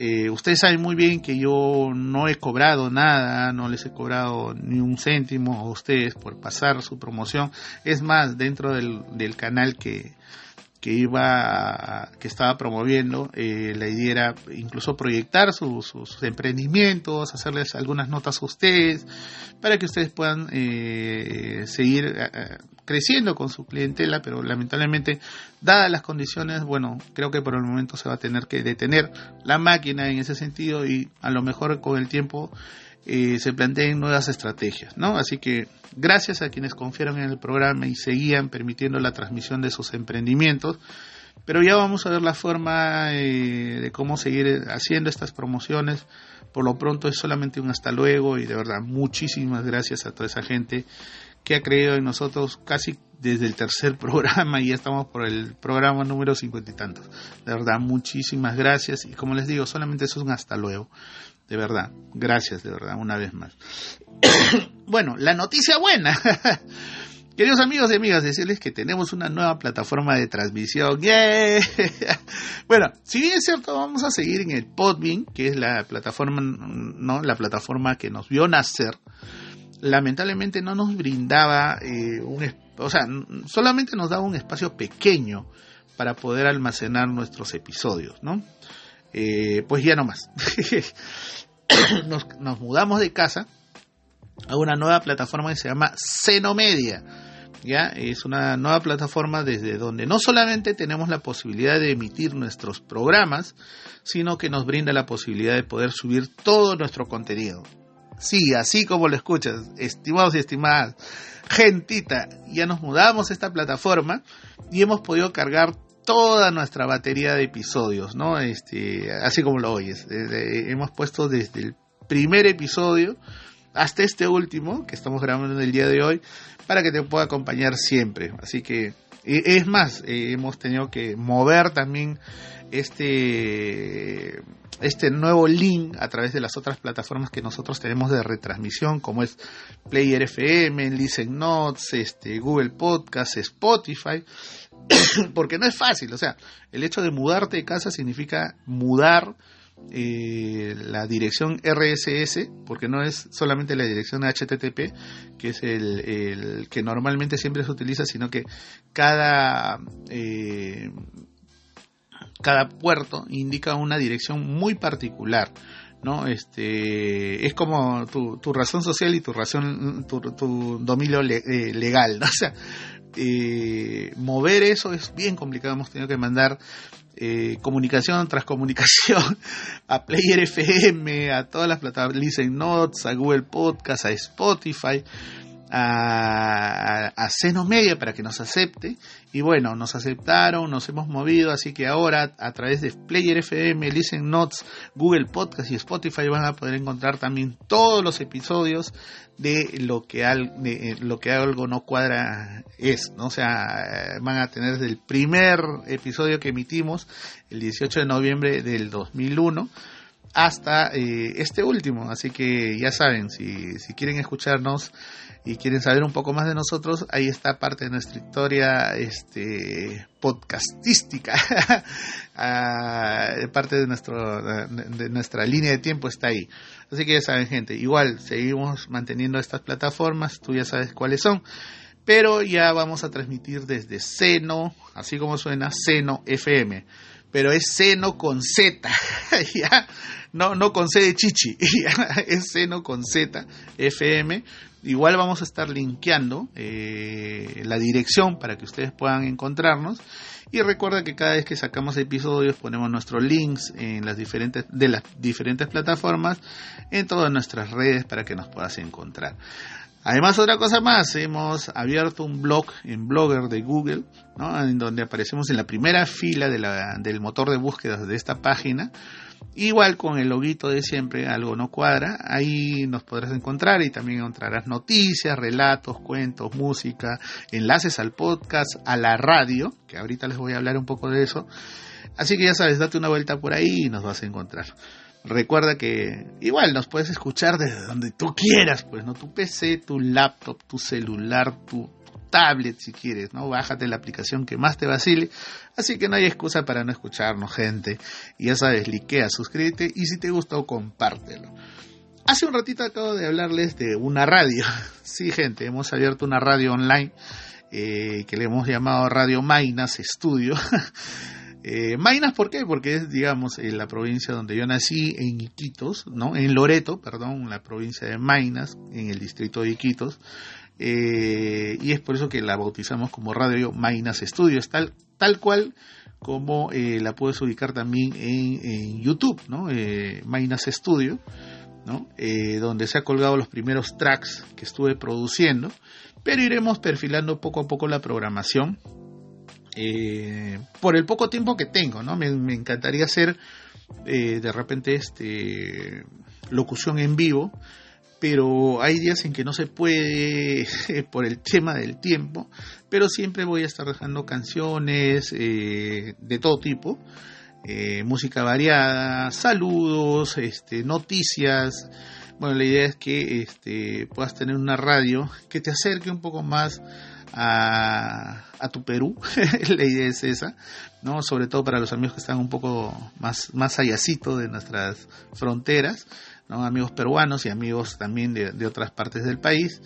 Eh, ustedes saben muy bien que yo no he cobrado nada, no les he cobrado ni un céntimo a ustedes por pasar su promoción. Es más, dentro del, del canal que, que iba que estaba promoviendo eh, la idea era incluso proyectar sus emprendimientos hacerles algunas notas a ustedes para que ustedes puedan eh, seguir eh, creciendo con su clientela pero lamentablemente dadas las condiciones bueno creo que por el momento se va a tener que detener la máquina en ese sentido y a lo mejor con el tiempo eh, se planteen nuevas estrategias, ¿no? Así que gracias a quienes confiaron en el programa y seguían permitiendo la transmisión de sus emprendimientos, pero ya vamos a ver la forma eh, de cómo seguir haciendo estas promociones. Por lo pronto es solamente un hasta luego y de verdad muchísimas gracias a toda esa gente que ha creído en nosotros casi desde el tercer programa y ya estamos por el programa número cincuenta y tantos. De verdad, muchísimas gracias y como les digo, solamente es un hasta luego. De verdad, gracias de verdad, una vez más. bueno, la noticia buena. Queridos amigos y amigas, decirles que tenemos una nueva plataforma de transmisión. bueno, si bien es cierto, vamos a seguir en el Podbean, que es la plataforma, no, la plataforma que nos vio nacer. Lamentablemente no nos brindaba eh, un, o sea, solamente nos daba un espacio pequeño para poder almacenar nuestros episodios, ¿no? Eh, pues ya no más. nos, mudamos de casa a una nueva plataforma que se llama Xenomedia. ¿ya? Es una nueva plataforma desde donde no solamente tenemos la posibilidad de emitir nuestros programas, sino que nos brinda la posibilidad de poder subir todo nuestro contenido. Sí, así como lo escuchas, estimados y estimadas, gentita, ya nos mudamos a esta plataforma y hemos podido cargar toda nuestra batería de episodios, ¿no? Este, así como lo oyes. hemos puesto desde el primer episodio hasta este último que estamos grabando en el día de hoy para que te pueda acompañar siempre. Así que es más, eh, hemos tenido que mover también este este nuevo link a través de las otras plataformas que nosotros tenemos de retransmisión como es Player FM, Listen Notes, este Google Podcast, Spotify porque no es fácil, o sea, el hecho de mudarte de casa significa mudar eh, la dirección RSS, porque no es solamente la dirección HTTP, que es el, que normalmente siempre se utiliza, sino que cada, eh, cada puerto indica una dirección muy particular. ¿no? Este, es como tu, tu razón social y tu razón, tu, tu dominio eh, legal, ¿no? O sea, eh, mover eso es bien complicado. Hemos tenido que mandar eh, comunicación tras comunicación a Player FM, a todas las plataformas, Listen Notes, a Google Podcast, a Spotify a, a, Media para que nos acepte. Y bueno, nos aceptaron, nos hemos movido, así que ahora a través de Player FM, Listen Notes, Google Podcast y Spotify van a poder encontrar también todos los episodios de lo que, de lo que algo no cuadra es, ¿no? O sea, van a tener el primer episodio que emitimos, el 18 de noviembre del 2001, hasta eh, este último. Así que ya saben, si, si quieren escucharnos, y quieren saber un poco más de nosotros, ahí está parte de nuestra historia este, podcastística. Ah, parte de, nuestro, de nuestra línea de tiempo está ahí. Así que ya saben, gente, igual seguimos manteniendo estas plataformas, tú ya sabes cuáles son. pero ya vamos a transmitir desde Seno, así como suena, Seno FM. Pero es Seno con Z, ¿ya? No, no con C de chichi, es Seno con Z FM. Igual vamos a estar linkeando eh, la dirección para que ustedes puedan encontrarnos. Y recuerda que cada vez que sacamos episodios ponemos nuestros links en las diferentes, de las diferentes plataformas en todas nuestras redes para que nos puedas encontrar. Además, otra cosa más, hemos abierto un blog en Blogger de Google, ¿no? en donde aparecemos en la primera fila de la, del motor de búsqueda de esta página Igual con el loguito de siempre, algo no cuadra, ahí nos podrás encontrar y también encontrarás noticias, relatos, cuentos, música, enlaces al podcast, a la radio, que ahorita les voy a hablar un poco de eso. Así que ya sabes, date una vuelta por ahí y nos vas a encontrar. Recuerda que igual nos puedes escuchar desde donde tú quieras, pues no tu PC, tu laptop, tu celular, tu tablet si quieres, ¿no? Bájate la aplicación que más te vacile. Así que no hay excusa para no escucharnos, gente. Y ya sabes, likea, suscríbete y si te gustó, compártelo. Hace un ratito acabo de hablarles de una radio. Sí, gente, hemos abierto una radio online eh, que le hemos llamado Radio Mainas Studio. eh, Mainas, ¿por qué? Porque es, digamos, en la provincia donde yo nací, en Iquitos, ¿no? En Loreto, perdón, la provincia de Mainas, en el distrito de Iquitos. Eh, y es por eso que la bautizamos como Radio Mainas Studios, tal, tal cual como eh, la puedes ubicar también en, YouTube, ¿no? Eh, Mainas Studio, ¿no? donde se ha colgado los primeros tracks que estuve produciendo, pero iremos perfilando poco a poco la programación por el poco tiempo que tengo, ¿no? Me, encantaría hacer de repente este locución en vivo, pero hay días en que no se puede por el tema del tiempo, pero siempre voy a estar dejando canciones eh, de todo tipo, eh, música variada, saludos, este, noticias. Bueno, la idea es que este, puedas tener una radio que te acerque un poco más a, a tu Perú, la idea es esa, ¿no? Sobre todo para los amigos que están un poco más, más allácito de nuestras fronteras, amigos peruanos y amigos también de, otras partes del país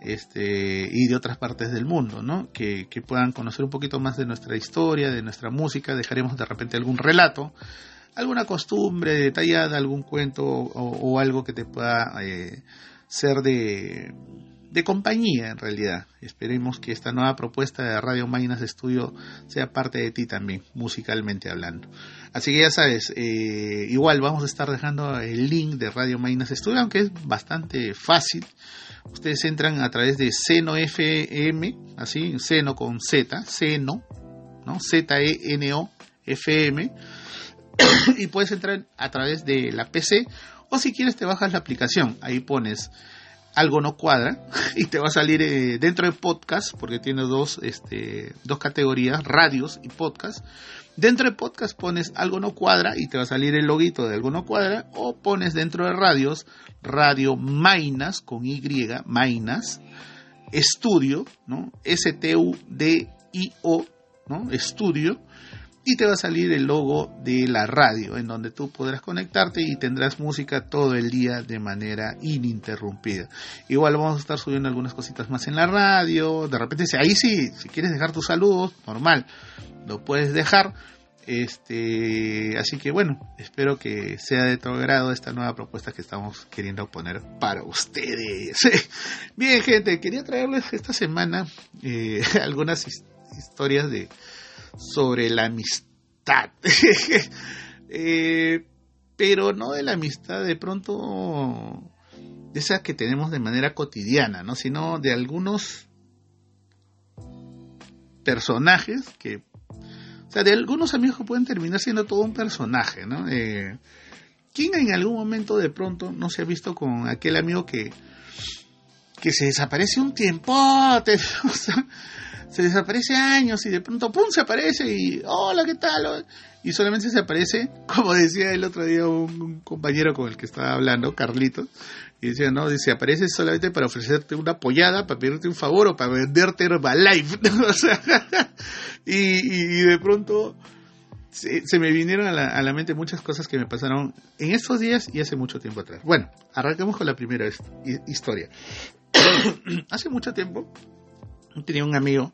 este, y de otras partes del mundo, ¿no? Que, puedan conocer un poquito más de nuestra historia, de nuestra música, dejaremos de repente algún relato, alguna costumbre detallada, algún cuento o, algo que te pueda eh, ser de, de compañía en realidad. Esperemos que esta nueva propuesta de Radio Mainas Estudio sea parte de ti también, musicalmente hablando. Así que ya sabes, eh, igual vamos a estar dejando el link de Radio Mainas Estudio, aunque es bastante fácil. Ustedes entran a través de Seno FM, así, Seno con Z, Seno, ¿no? Z-E-N-O FM, y puedes entrar a través de la PC, o si quieres te bajas la aplicación, ahí pones algo no cuadra y te va a salir eh, dentro de podcast, porque tiene dos, este, dos categorías, radios y podcast. Dentro de podcast pones algo no cuadra y te va a salir el loguito de algo no cuadra, o pones dentro de radios radio Mainas con Y, Mainas, estudio, ¿no? S-T-U-D-I-O, ¿no? Estudio y te va a salir el logo de la radio en donde tú podrás conectarte y tendrás música todo el día de manera ininterrumpida. Igual vamos a estar subiendo algunas cositas más en la radio, de repente ahí sí, si quieres dejar tus saludos, normal, lo puedes dejar. Este, así que bueno, espero que sea de tu agrado esta nueva propuesta que estamos queriendo poner para ustedes. Bien, gente, quería traerles esta semana eh, algunas historias de, sobre la amistad. Eh, pero no de la amistad de pronto de esa que tenemos de manera cotidiana, ¿no? sino de algunos personajes que, o sea, de algunos amigos que pueden terminar siendo todo un personaje, ¿no? Eh, ¿Quién en algún momento de pronto no se ha visto con aquel amigo que, que se desaparece un tiempo? O sea, se desaparece años y de pronto, ¡pum!, se aparece y, hola, ¿qué tal? Y solamente se aparece, como decía el otro día un, compañero con el que estaba hablando, Carlitos, y decía, no, dice, aparece solamente para ofrecerte una apoyada, para pedirte un favor o para venderte Herbalife, o sea, y, de pronto se, me vinieron a la, a la, mente muchas cosas que me pasaron en estos días y hace mucho tiempo atrás. Bueno, arranquemos con la primera historia. hace mucho tiempo tenía un amigo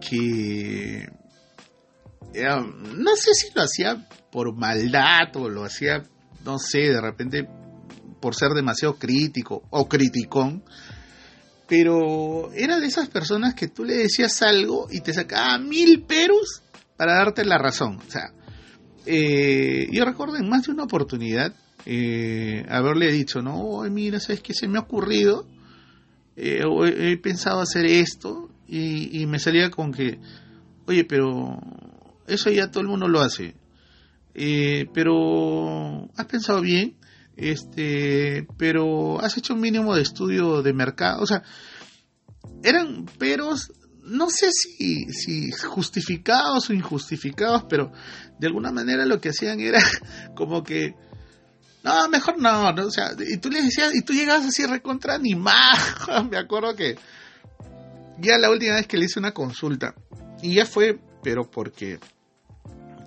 que no sé si lo hacía por maldad o lo hacía, no sé, de repente por ser demasiado crítico o criticón, pero era de esas personas que tú le decías algo y te sacaba mil peros para darte la razón. O sea, eh, yo recuerdo en más de una oportunidad eh, haberle dicho, no, mira, ¿sabes qué se me ha ocurrido? Eh, he, pensado hacer esto y, me salía con que, oye, pero eso ya todo el mundo lo hace. Eh, pero has pensado bien, este, pero has hecho un mínimo de estudio de mercado, o sea, eran peros, no sé si, si justificados o injustificados, pero de alguna manera lo que hacían era como que, no, mejor no, o sea, y tú le decías, y tú llegabas así recontra animado, me acuerdo que ya la última vez que le hice una consulta, y ya fue, pero porque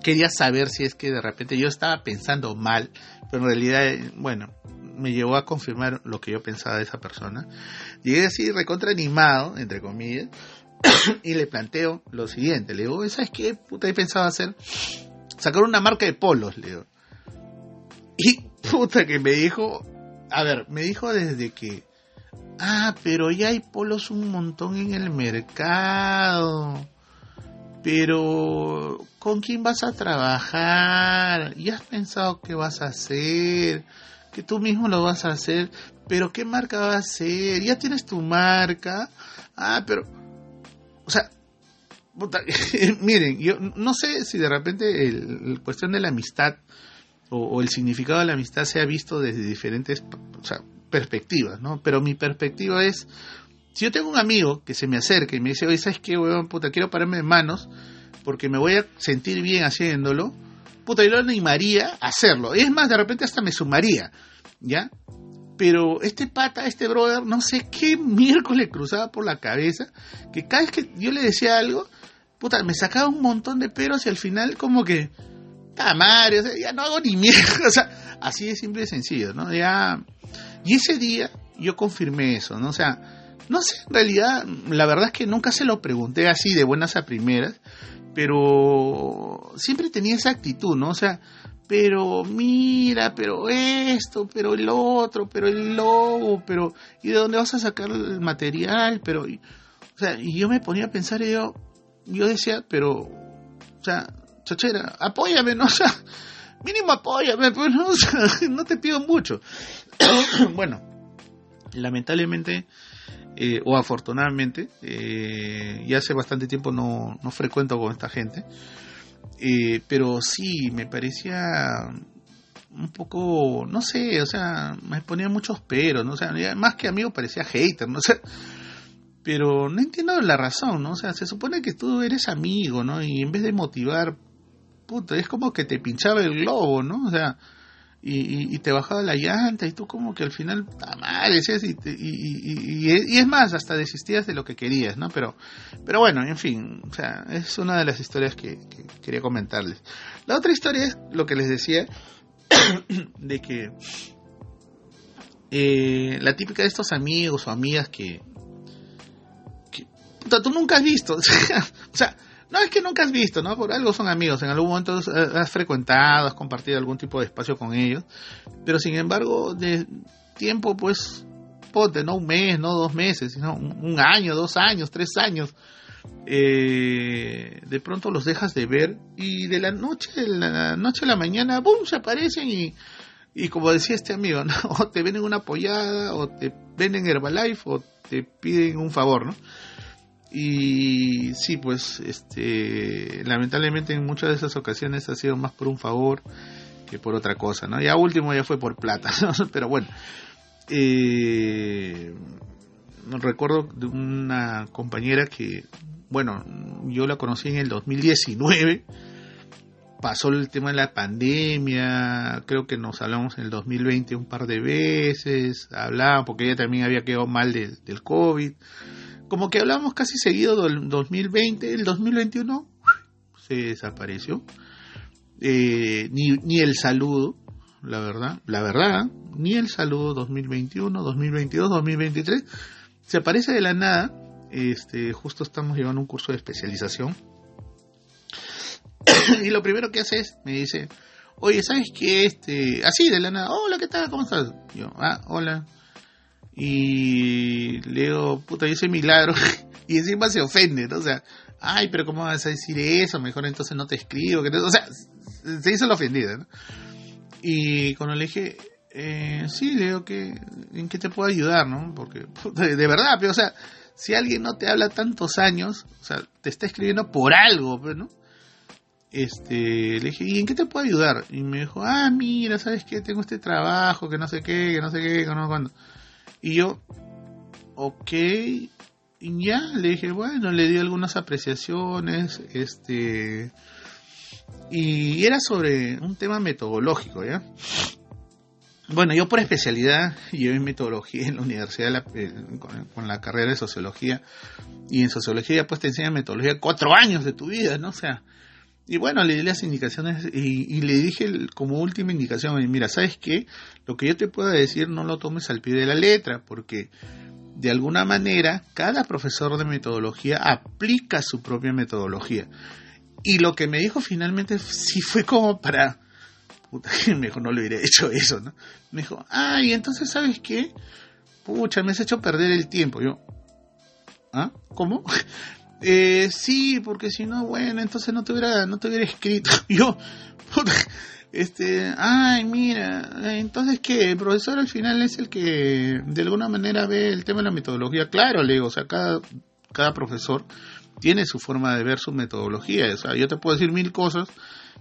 quería saber si es que de repente yo estaba pensando mal, pero en realidad, bueno, me llevó a confirmar lo que yo pensaba de esa persona. Llegué así recontra animado, entre comillas, y le planteo lo siguiente. Le digo, ¿sabes qué puta he pensado hacer? Sacar una marca de polos, le digo. Y puta que me dijo, a ver, me dijo desde que, ah, pero ya hay polos un montón en el mercado pero ¿con quién vas a trabajar? ¿Ya has pensado qué vas a hacer? Que tú mismo lo vas a hacer, pero ¿qué marca va a ser? ¿Ya tienes tu marca? Ah, pero, o sea, miren, yo no sé si de repente el, cuestión de la amistad o, el significado de la amistad se ha visto desde diferentes perspectivas, ¿no? Pero mi perspectiva es, si yo tengo un amigo que se me acerca y me dice, oye, ¿sabes qué, weón? Puta, quiero pararme de manos porque me voy a sentir bien haciéndolo. Puta, yo lo animaría a hacerlo. Es más, de repente hasta me sumaría, ¿ya? Pero este pata, este brother, no sé qué miércoles cruzaba por la cabeza, que cada vez que yo le decía algo, puta, me sacaba un montón de peros y al final como que, ¡ta madre! Ya no hago ni mierda. O sea, así de simple y sencillo, ¿no? Ya... Y ese día yo confirmé eso, ¿no? O sea, no sé, en realidad, la verdad es que nunca se lo pregunté así de buenas a primeras, pero siempre tenía esa actitud, ¿no? O sea, pero mira, pero esto, pero el otro, pero el lobo, pero ¿y de dónde vas a sacar el material? Pero, o sea, y yo me ponía a pensar yo, yo decía, pero, o sea, chochera, apóyame, ¿no? O sea, mínimo apóyame, pues, ¿no? Te pido mucho. bueno, lamentablemente eh, o afortunadamente, eh, ya hace bastante tiempo no, no frecuento con esta gente, eh, pero sí, me parecía un poco, no sé, o sea, me ponía muchos peros, ¿no? O más que amigo parecía hater, no sé. Pero no entiendo la razón, ¿no? O sea, se supone que tú eres amigo, ¿no? Y en vez de motivar, es como que te pinchaba el globo, ¿no? O sea, y, te bajaba la llanta y tú como que al final mal y, y, es más hasta desistías de lo que querías no pero pero bueno en fin o sea es una de las historias que, quería comentarles la otra historia es lo que les decía de que eh, la típica de estos amigos o amigas que, que tú nunca has visto o sea no es que nunca has visto, ¿no? Por algo son amigos, en algún momento has frecuentado, has compartido algún tipo de espacio con ellos, pero sin embargo, de tiempo, pues, ponte, no un mes, no dos meses, sino un, año, dos años, tres años, eh, de pronto los dejas de ver y de la noche, de la noche a la mañana, ¡boom!, se aparecen y, y como decía este amigo, o te venden una apoyada, o te venden Herbalife, o te piden un favor, ¿no? Y sí, pues, este, lamentablemente en muchas de esas ocasiones ha sido más por un favor que por otra cosa, ¿no? Ya último ya fue por plata, pero bueno. Eh, recuerdo de una compañera que, bueno, yo la conocí en el 2019, pasó el tema de la pandemia, creo que nos hablamos en el 2020 un par de veces, hablaba porque ella también había quedado mal del COVID como que hablamos casi seguido del 2020, el 2021 se desapareció. Eh, ni, ni el saludo, la verdad, la verdad, ni el saludo 2021, 2022, 2023, se aparece de la nada este, justo estamos llevando un curso de especialización. y lo primero que hace es, me dice, oye, ¿sabes qué? Este, así de la nada, hola, ¿qué tal? ¿Cómo estás? Yo, ah, hola. Y le digo, puta, yo soy milagro. y encima se ofende, ¿no? O sea, ay, pero ¿cómo vas a decir eso? Mejor entonces no te escribo. O sea, se hizo la ofendida, ¿no? Y cuando le dije, eh, sí, le digo que, ¿en qué te puedo ayudar, no? Porque, de, de, verdad, pero, o sea, si alguien no te habla tantos años, o sea, te está escribiendo por algo, pues, ¿no? Este, le dije, ¿y en qué te puedo ayudar? Y me dijo, ah, mira, ¿sabes qué? Tengo este trabajo, que no sé qué, que no sé qué, que no sé cuándo. Y yo, ok, y ya, le dije, bueno, le di algunas apreciaciones, este, y era sobre un tema metodológico, ¿ya? Bueno, yo por especialidad llevé metodología en la universidad con, la carrera de sociología y en sociología pues te enseñan metodología cuatro años de tu vida, ¿no? O sea, y bueno, le di las indicaciones y, le dije como última indicación, mira, ¿sabes qué? Lo que yo te pueda decir no lo tomes al pie de la letra, porque de alguna manera cada profesor de metodología aplica su propia metodología. Y lo que me dijo finalmente sí fue como para... Puta, me dijo, no le hubiera hecho eso, ¿no? Me dijo, ay, entonces, ¿sabes qué? Pucha, me has hecho perder el tiempo. Yo, ¿ah? ¿Cómo? Eh, sí, porque si no, bueno, entonces no te hubiera, no te hubiera escrito. Yo, este, ay, mira, entonces que el profesor al final es el que de alguna manera ve el tema de la metodología. Claro, le digo, o sea, cada, cada profesor tiene su forma de ver su metodología. O sea, yo te puedo decir mil cosas,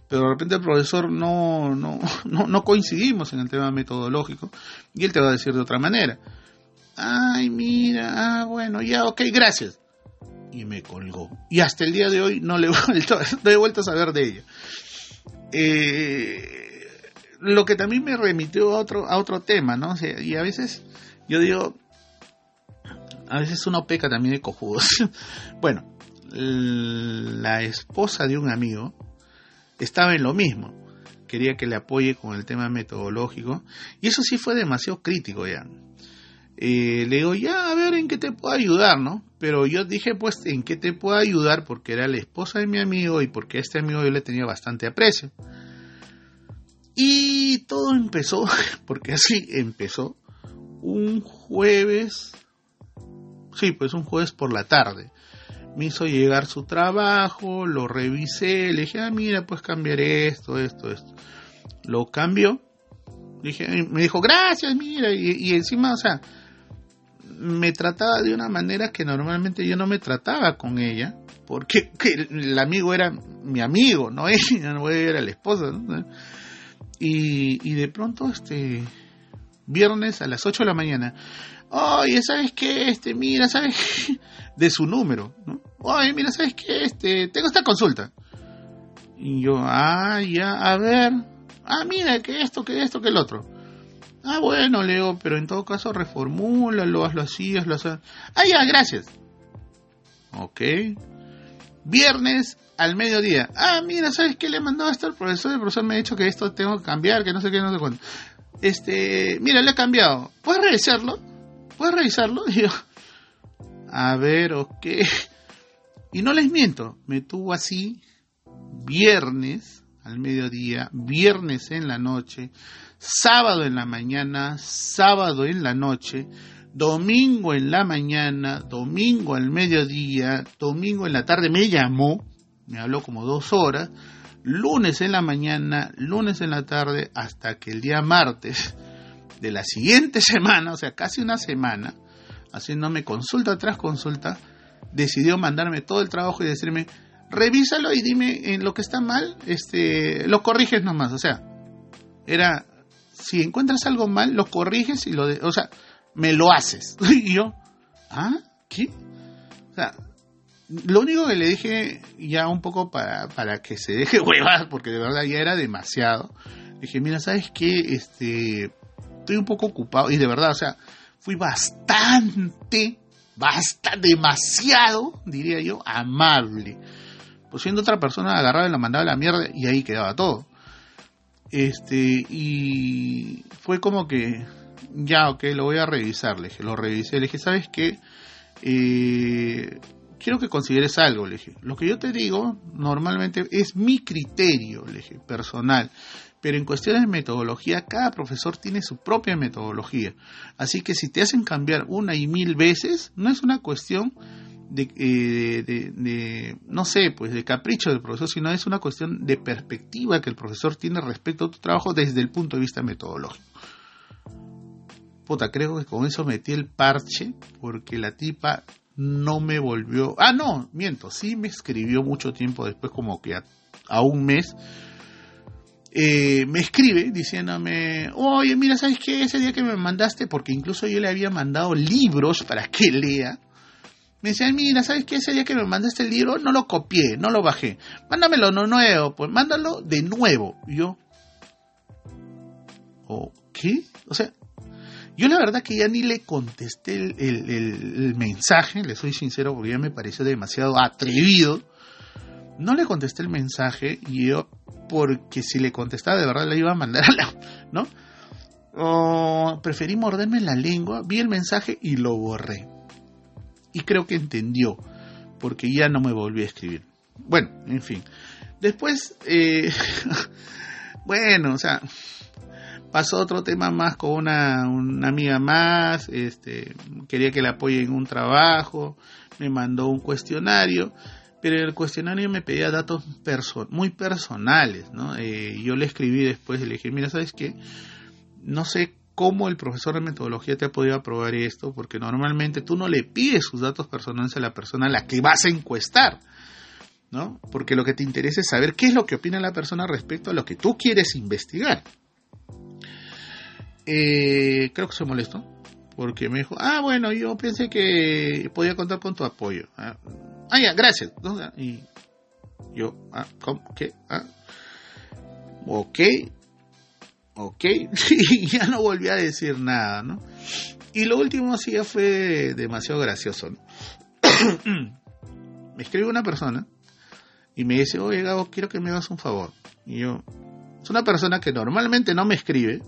pero de repente el profesor no, no, no, no coincidimos en el tema metodológico y él te va a decir de otra manera. Ay, mira, ah, bueno, ya, ok, gracias y me colgó. Y hasta el día de hoy no le he vuelto, no he vuelto a saber de ella. Eh, lo que también me remitió a otro, a otro tema, ¿no? y a veces yo digo, a veces uno peca también de cojudos. bueno, la esposa de un amigo estaba en lo mismo. Quería que le apoye con el tema metodológico. Y eso sí fue demasiado crítico ya. Eh, le digo, ya, a ver en qué te puedo ayudar, ¿no? Pero yo dije, pues, en qué te puedo ayudar porque era la esposa de mi amigo y porque a este amigo yo le tenía bastante aprecio. Y todo empezó, porque así empezó, un jueves, sí, pues un jueves por la tarde. Me hizo llegar su trabajo, lo revisé, le dije, ah, mira, pues cambiaré esto, esto, esto. Lo cambió. Dije, me dijo, gracias, mira, y, y encima, o sea, me trataba de una manera que normalmente yo no me trataba con ella, porque el amigo era mi amigo, no ella, no era la esposa. Y, y de pronto, este, viernes a las 8 de la mañana, oye, ¿sabes qué? Este, mira, ¿sabes? De su número, ¿no? Oye, mira, ¿sabes qué? Este, tengo esta consulta. Y yo, ah, ya, a ver, ah, mira, que esto, que esto, que el otro. Ah, bueno, Leo, pero en todo caso reformúlalo, hazlo así, hazlo así. Ah, ya, gracias. Ok. Viernes al mediodía. Ah, mira, ¿sabes qué le mandó esto al profesor? El profesor me ha dicho que esto tengo que cambiar, que no sé qué, no sé cuándo. Este, mira, le he cambiado. ¿Puedes revisarlo? ¿Puedes revisarlo? A ver, ok. Y no les miento, me tuvo así viernes al mediodía, viernes en la noche, sábado en la mañana, sábado en la noche, domingo en la mañana, domingo al mediodía, domingo en la tarde me llamó, me habló como dos horas, lunes en la mañana, lunes en la tarde, hasta que el día martes de la siguiente semana, o sea, casi una semana, haciéndome consulta tras consulta, decidió mandarme todo el trabajo y decirme, revísalo y dime en lo que está mal, este, lo corriges nomás, o sea, era si encuentras algo mal, lo corriges y lo... De, o sea, me lo haces. Y yo, ¿ah? ¿Qué? O sea, lo único que le dije ya un poco para, para que se deje huevas, porque de verdad ya era demasiado. dije, mira, ¿sabes qué? Este, estoy un poco ocupado y de verdad, o sea, fui bastante, bastante, demasiado, diría yo, amable. Pues siendo otra persona agarraba y la mandaba a la mierda y ahí quedaba todo. Este, y fue como que, ya, ok, lo voy a revisar. Le dije, lo revisé. Le dije, ¿sabes qué? eh, quiero que consideres algo, le dije. Lo que yo te digo normalmente es mi criterio, le dije, personal. Pero en cuestiones de metodología, cada profesor tiene su propia metodología. Así que si te hacen cambiar una y mil veces, no es una cuestión de, eh, de, no sé, pues de capricho del profesor, sino es una cuestión de perspectiva que el profesor tiene respecto a tu trabajo desde el punto de vista metodológico. Puta, creo que con eso metí el parche porque la tipa no me volvió. Ah, no, miento, sí me escribió mucho tiempo después, como que a, un mes. Eh, me escribe diciéndome, oye, mira, ¿sabes qué? Ese día que me mandaste, porque incluso yo le había mandado libros para que lea, me decían, mira, ¿sabes qué? Ese día que me mandaste el libro, no lo copié, no lo bajé. Mándamelo no nuevo, pues mándalo de nuevo. Y yo, ¿o qué? O sea, yo la verdad que ya ni le contesté el, mensaje, le soy sincero, porque ya me pareció demasiado atrevido. No le contesté el mensaje y yo, porque si le contestaba de verdad le iba a mandar a la, ¿no? O preferí morderme la lengua, vi el mensaje y lo borré. Y creo que entendió, porque ya no me volví a escribir. Bueno, en fin. Después, eh, bueno, o sea, pasó otro tema más con una, una, amiga más, este, quería que le apoye en un trabajo, me mandó un cuestionario, pero el cuestionario me pedía datos muy personales, ¿no? Eh, yo le escribí después y le dije, mira, ¿sabes qué? No sé cómo el profesor de metodología te ha podido aprobar esto, porque normalmente tú no le pides sus datos personales a la persona a la que vas a encuestar, ¿no? Porque lo que te interesa es saber qué es lo que opina la persona respecto a lo que tú quieres investigar. Eh, creo que se molestó, porque me dijo, ah, bueno, yo pensé que podía contar con tu apoyo. Ah, ah ya, gracias. Y yo, ah, ¿cómo? ¿Qué? Ah, ok, ok, y ya no volví a decir nada, ¿no? Y lo último sí ya fue demasiado gracioso, me escribe una persona y me dice, oye Gabo, quiero que me hagas un favor. Y yo, es una persona que normalmente no me escribe,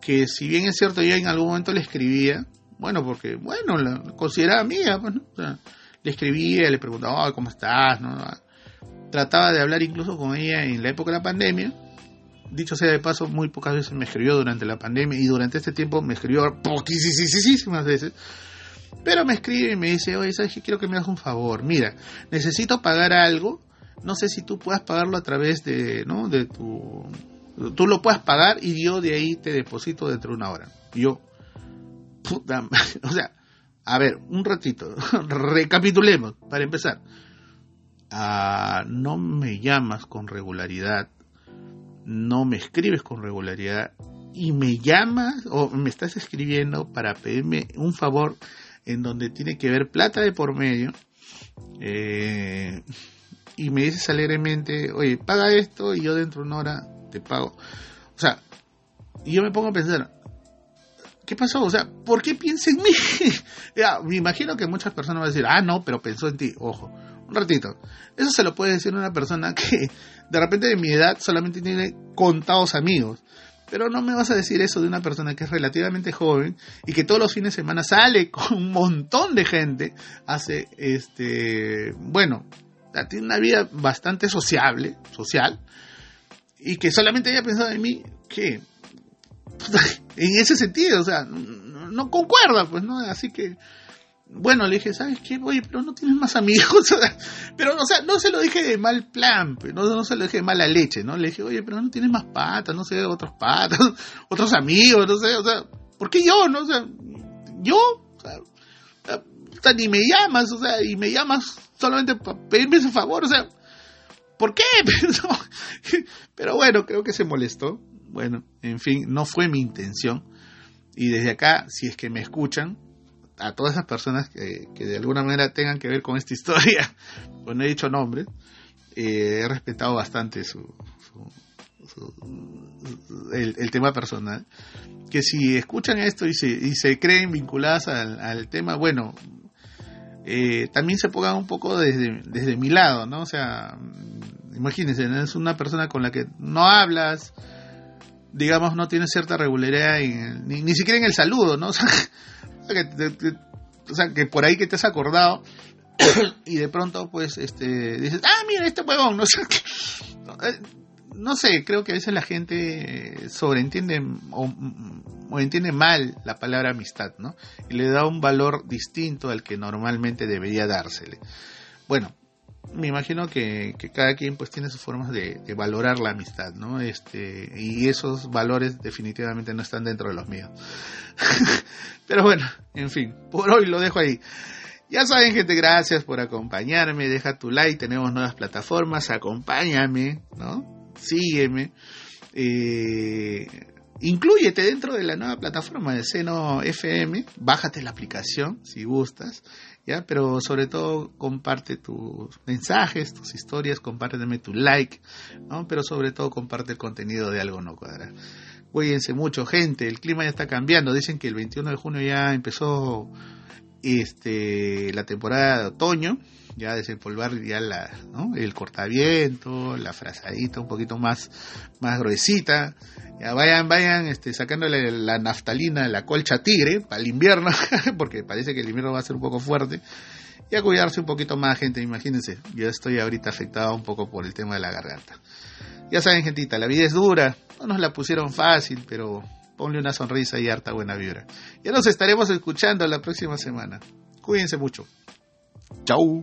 que si bien es cierto yo en algún momento le escribía, bueno, porque, bueno, la consideraba amiga, pues, le escribía, le preguntaba, ¿cómo estás? ¿no? Trataba de hablar incluso con ella en la época de la pandemia, dicho sea de paso, muy pocas veces me escribió durante la pandemia y durante este tiempo me escribió poquísimas veces. Pero me escribe y me dice, oye, ¿sabes qué? Quiero que me hagas un favor. Mira, necesito pagar algo. No sé si tú puedas pagarlo a través de, ¿no? De tu... Tú lo puedas pagar y yo de ahí te deposito dentro de una hora. Yo, puta, o sea, a ver, un ratito, recapitulemos, para empezar. Ah, no me llamas con regularidad no me escribes con regularidad y me llamas o me estás escribiendo para pedirme un favor en donde tiene que ver plata de por medio eh, y me dices alegremente, oye, paga esto y yo dentro de una hora te pago. O sea, y yo me pongo a pensar, ¿qué pasó? O sea, ¿por qué piensa en mí? ya, me imagino que muchas personas van a decir, ah, no, pero pensó en ti, ojo un ratito. Eso se lo puede decir una persona que de repente de mi edad solamente tiene contados amigos. Pero no me vas a decir eso de una persona que es relativamente joven y que todos los fines de semana sale con un montón de gente, hace este, bueno, tiene una vida bastante sociable, social, y que solamente haya pensado en mí, que en ese sentido, o sea, no, no concuerda, pues, ¿no? Así que bueno, le dije, ¿sabes qué? Oye, pero no tienes más amigos. pero, o sea, no se lo dije de mal plan, pues, no, no se lo dije de mala leche, ¿no? Le dije, oye, pero no tienes más patas, no sé, otros patas, otros amigos, no sé, o sea, ¿por qué yo? No? O sea, yo, o sea, ni me llamas, o sea, y me llamas solamente para pedirme ese favor, o sea, ¿por qué? pero bueno, creo que se molestó. Bueno, en fin, no fue mi intención. Y desde acá, si es que me escuchan, a todas esas personas que, de alguna manera tengan que ver con esta historia, pues no he dicho nombres, eh, he respetado bastante su, el, tema personal, que si escuchan esto y se, y se creen vinculadas al, tema, bueno, eh, también se pongan un poco desde, desde mi lado, ¿no? O sea, imagínense, es una persona con la que no hablas, digamos, no tiene cierta regularidad, ni, ni siquiera en el saludo, ¿no? O sea, que o sea, que por ahí que te has acordado y de pronto pues este dices, ah, mira este huevón, no sé, eh, no sé, creo que a veces la gente sobreentiende o, entiende mal la palabra amistad, ¿no? Y le da un valor distinto al que normalmente debería dársele. Bueno, me imagino que, cada quien pues tiene sus formas de, valorar la amistad, ¿no? Este, y esos valores definitivamente no están dentro de los míos. Pero bueno, en fin, por hoy lo dejo ahí. Ya saben, gente, gracias por acompañarme. Deja tu like, tenemos nuevas plataformas, acompáñame, ¿no? Sígueme. Eh, incluyete dentro de la nueva plataforma de Seno FM. Bájate la aplicación si gustas. ¿ya? Pero sobre todo comparte tus mensajes, tus historias, compárteme tu like, ¿no? Pero sobre todo comparte el contenido de Algo No Cuadra. Cuídense mucho, gente, el clima ya está cambiando. Dicen que el 21 de junio ya empezó este la temporada de otoño, ya desempolvar ya la, ¿no? el cortaviento, la frazadita un poquito más, más gruesita. Ya vayan, vayan este, sacándole la naftalina, la colcha tigre para el invierno, porque parece que el invierno va a ser un poco fuerte. Y a cuidarse un poquito más, gente, imagínense. Yo estoy ahorita afectado un poco por el tema de la garganta. Ya saben, gentita, la vida es dura. No nos la pusieron fácil, pero ponle una sonrisa y harta buena vibra. Ya nos estaremos escuchando la próxima semana. Cuídense mucho. Chau.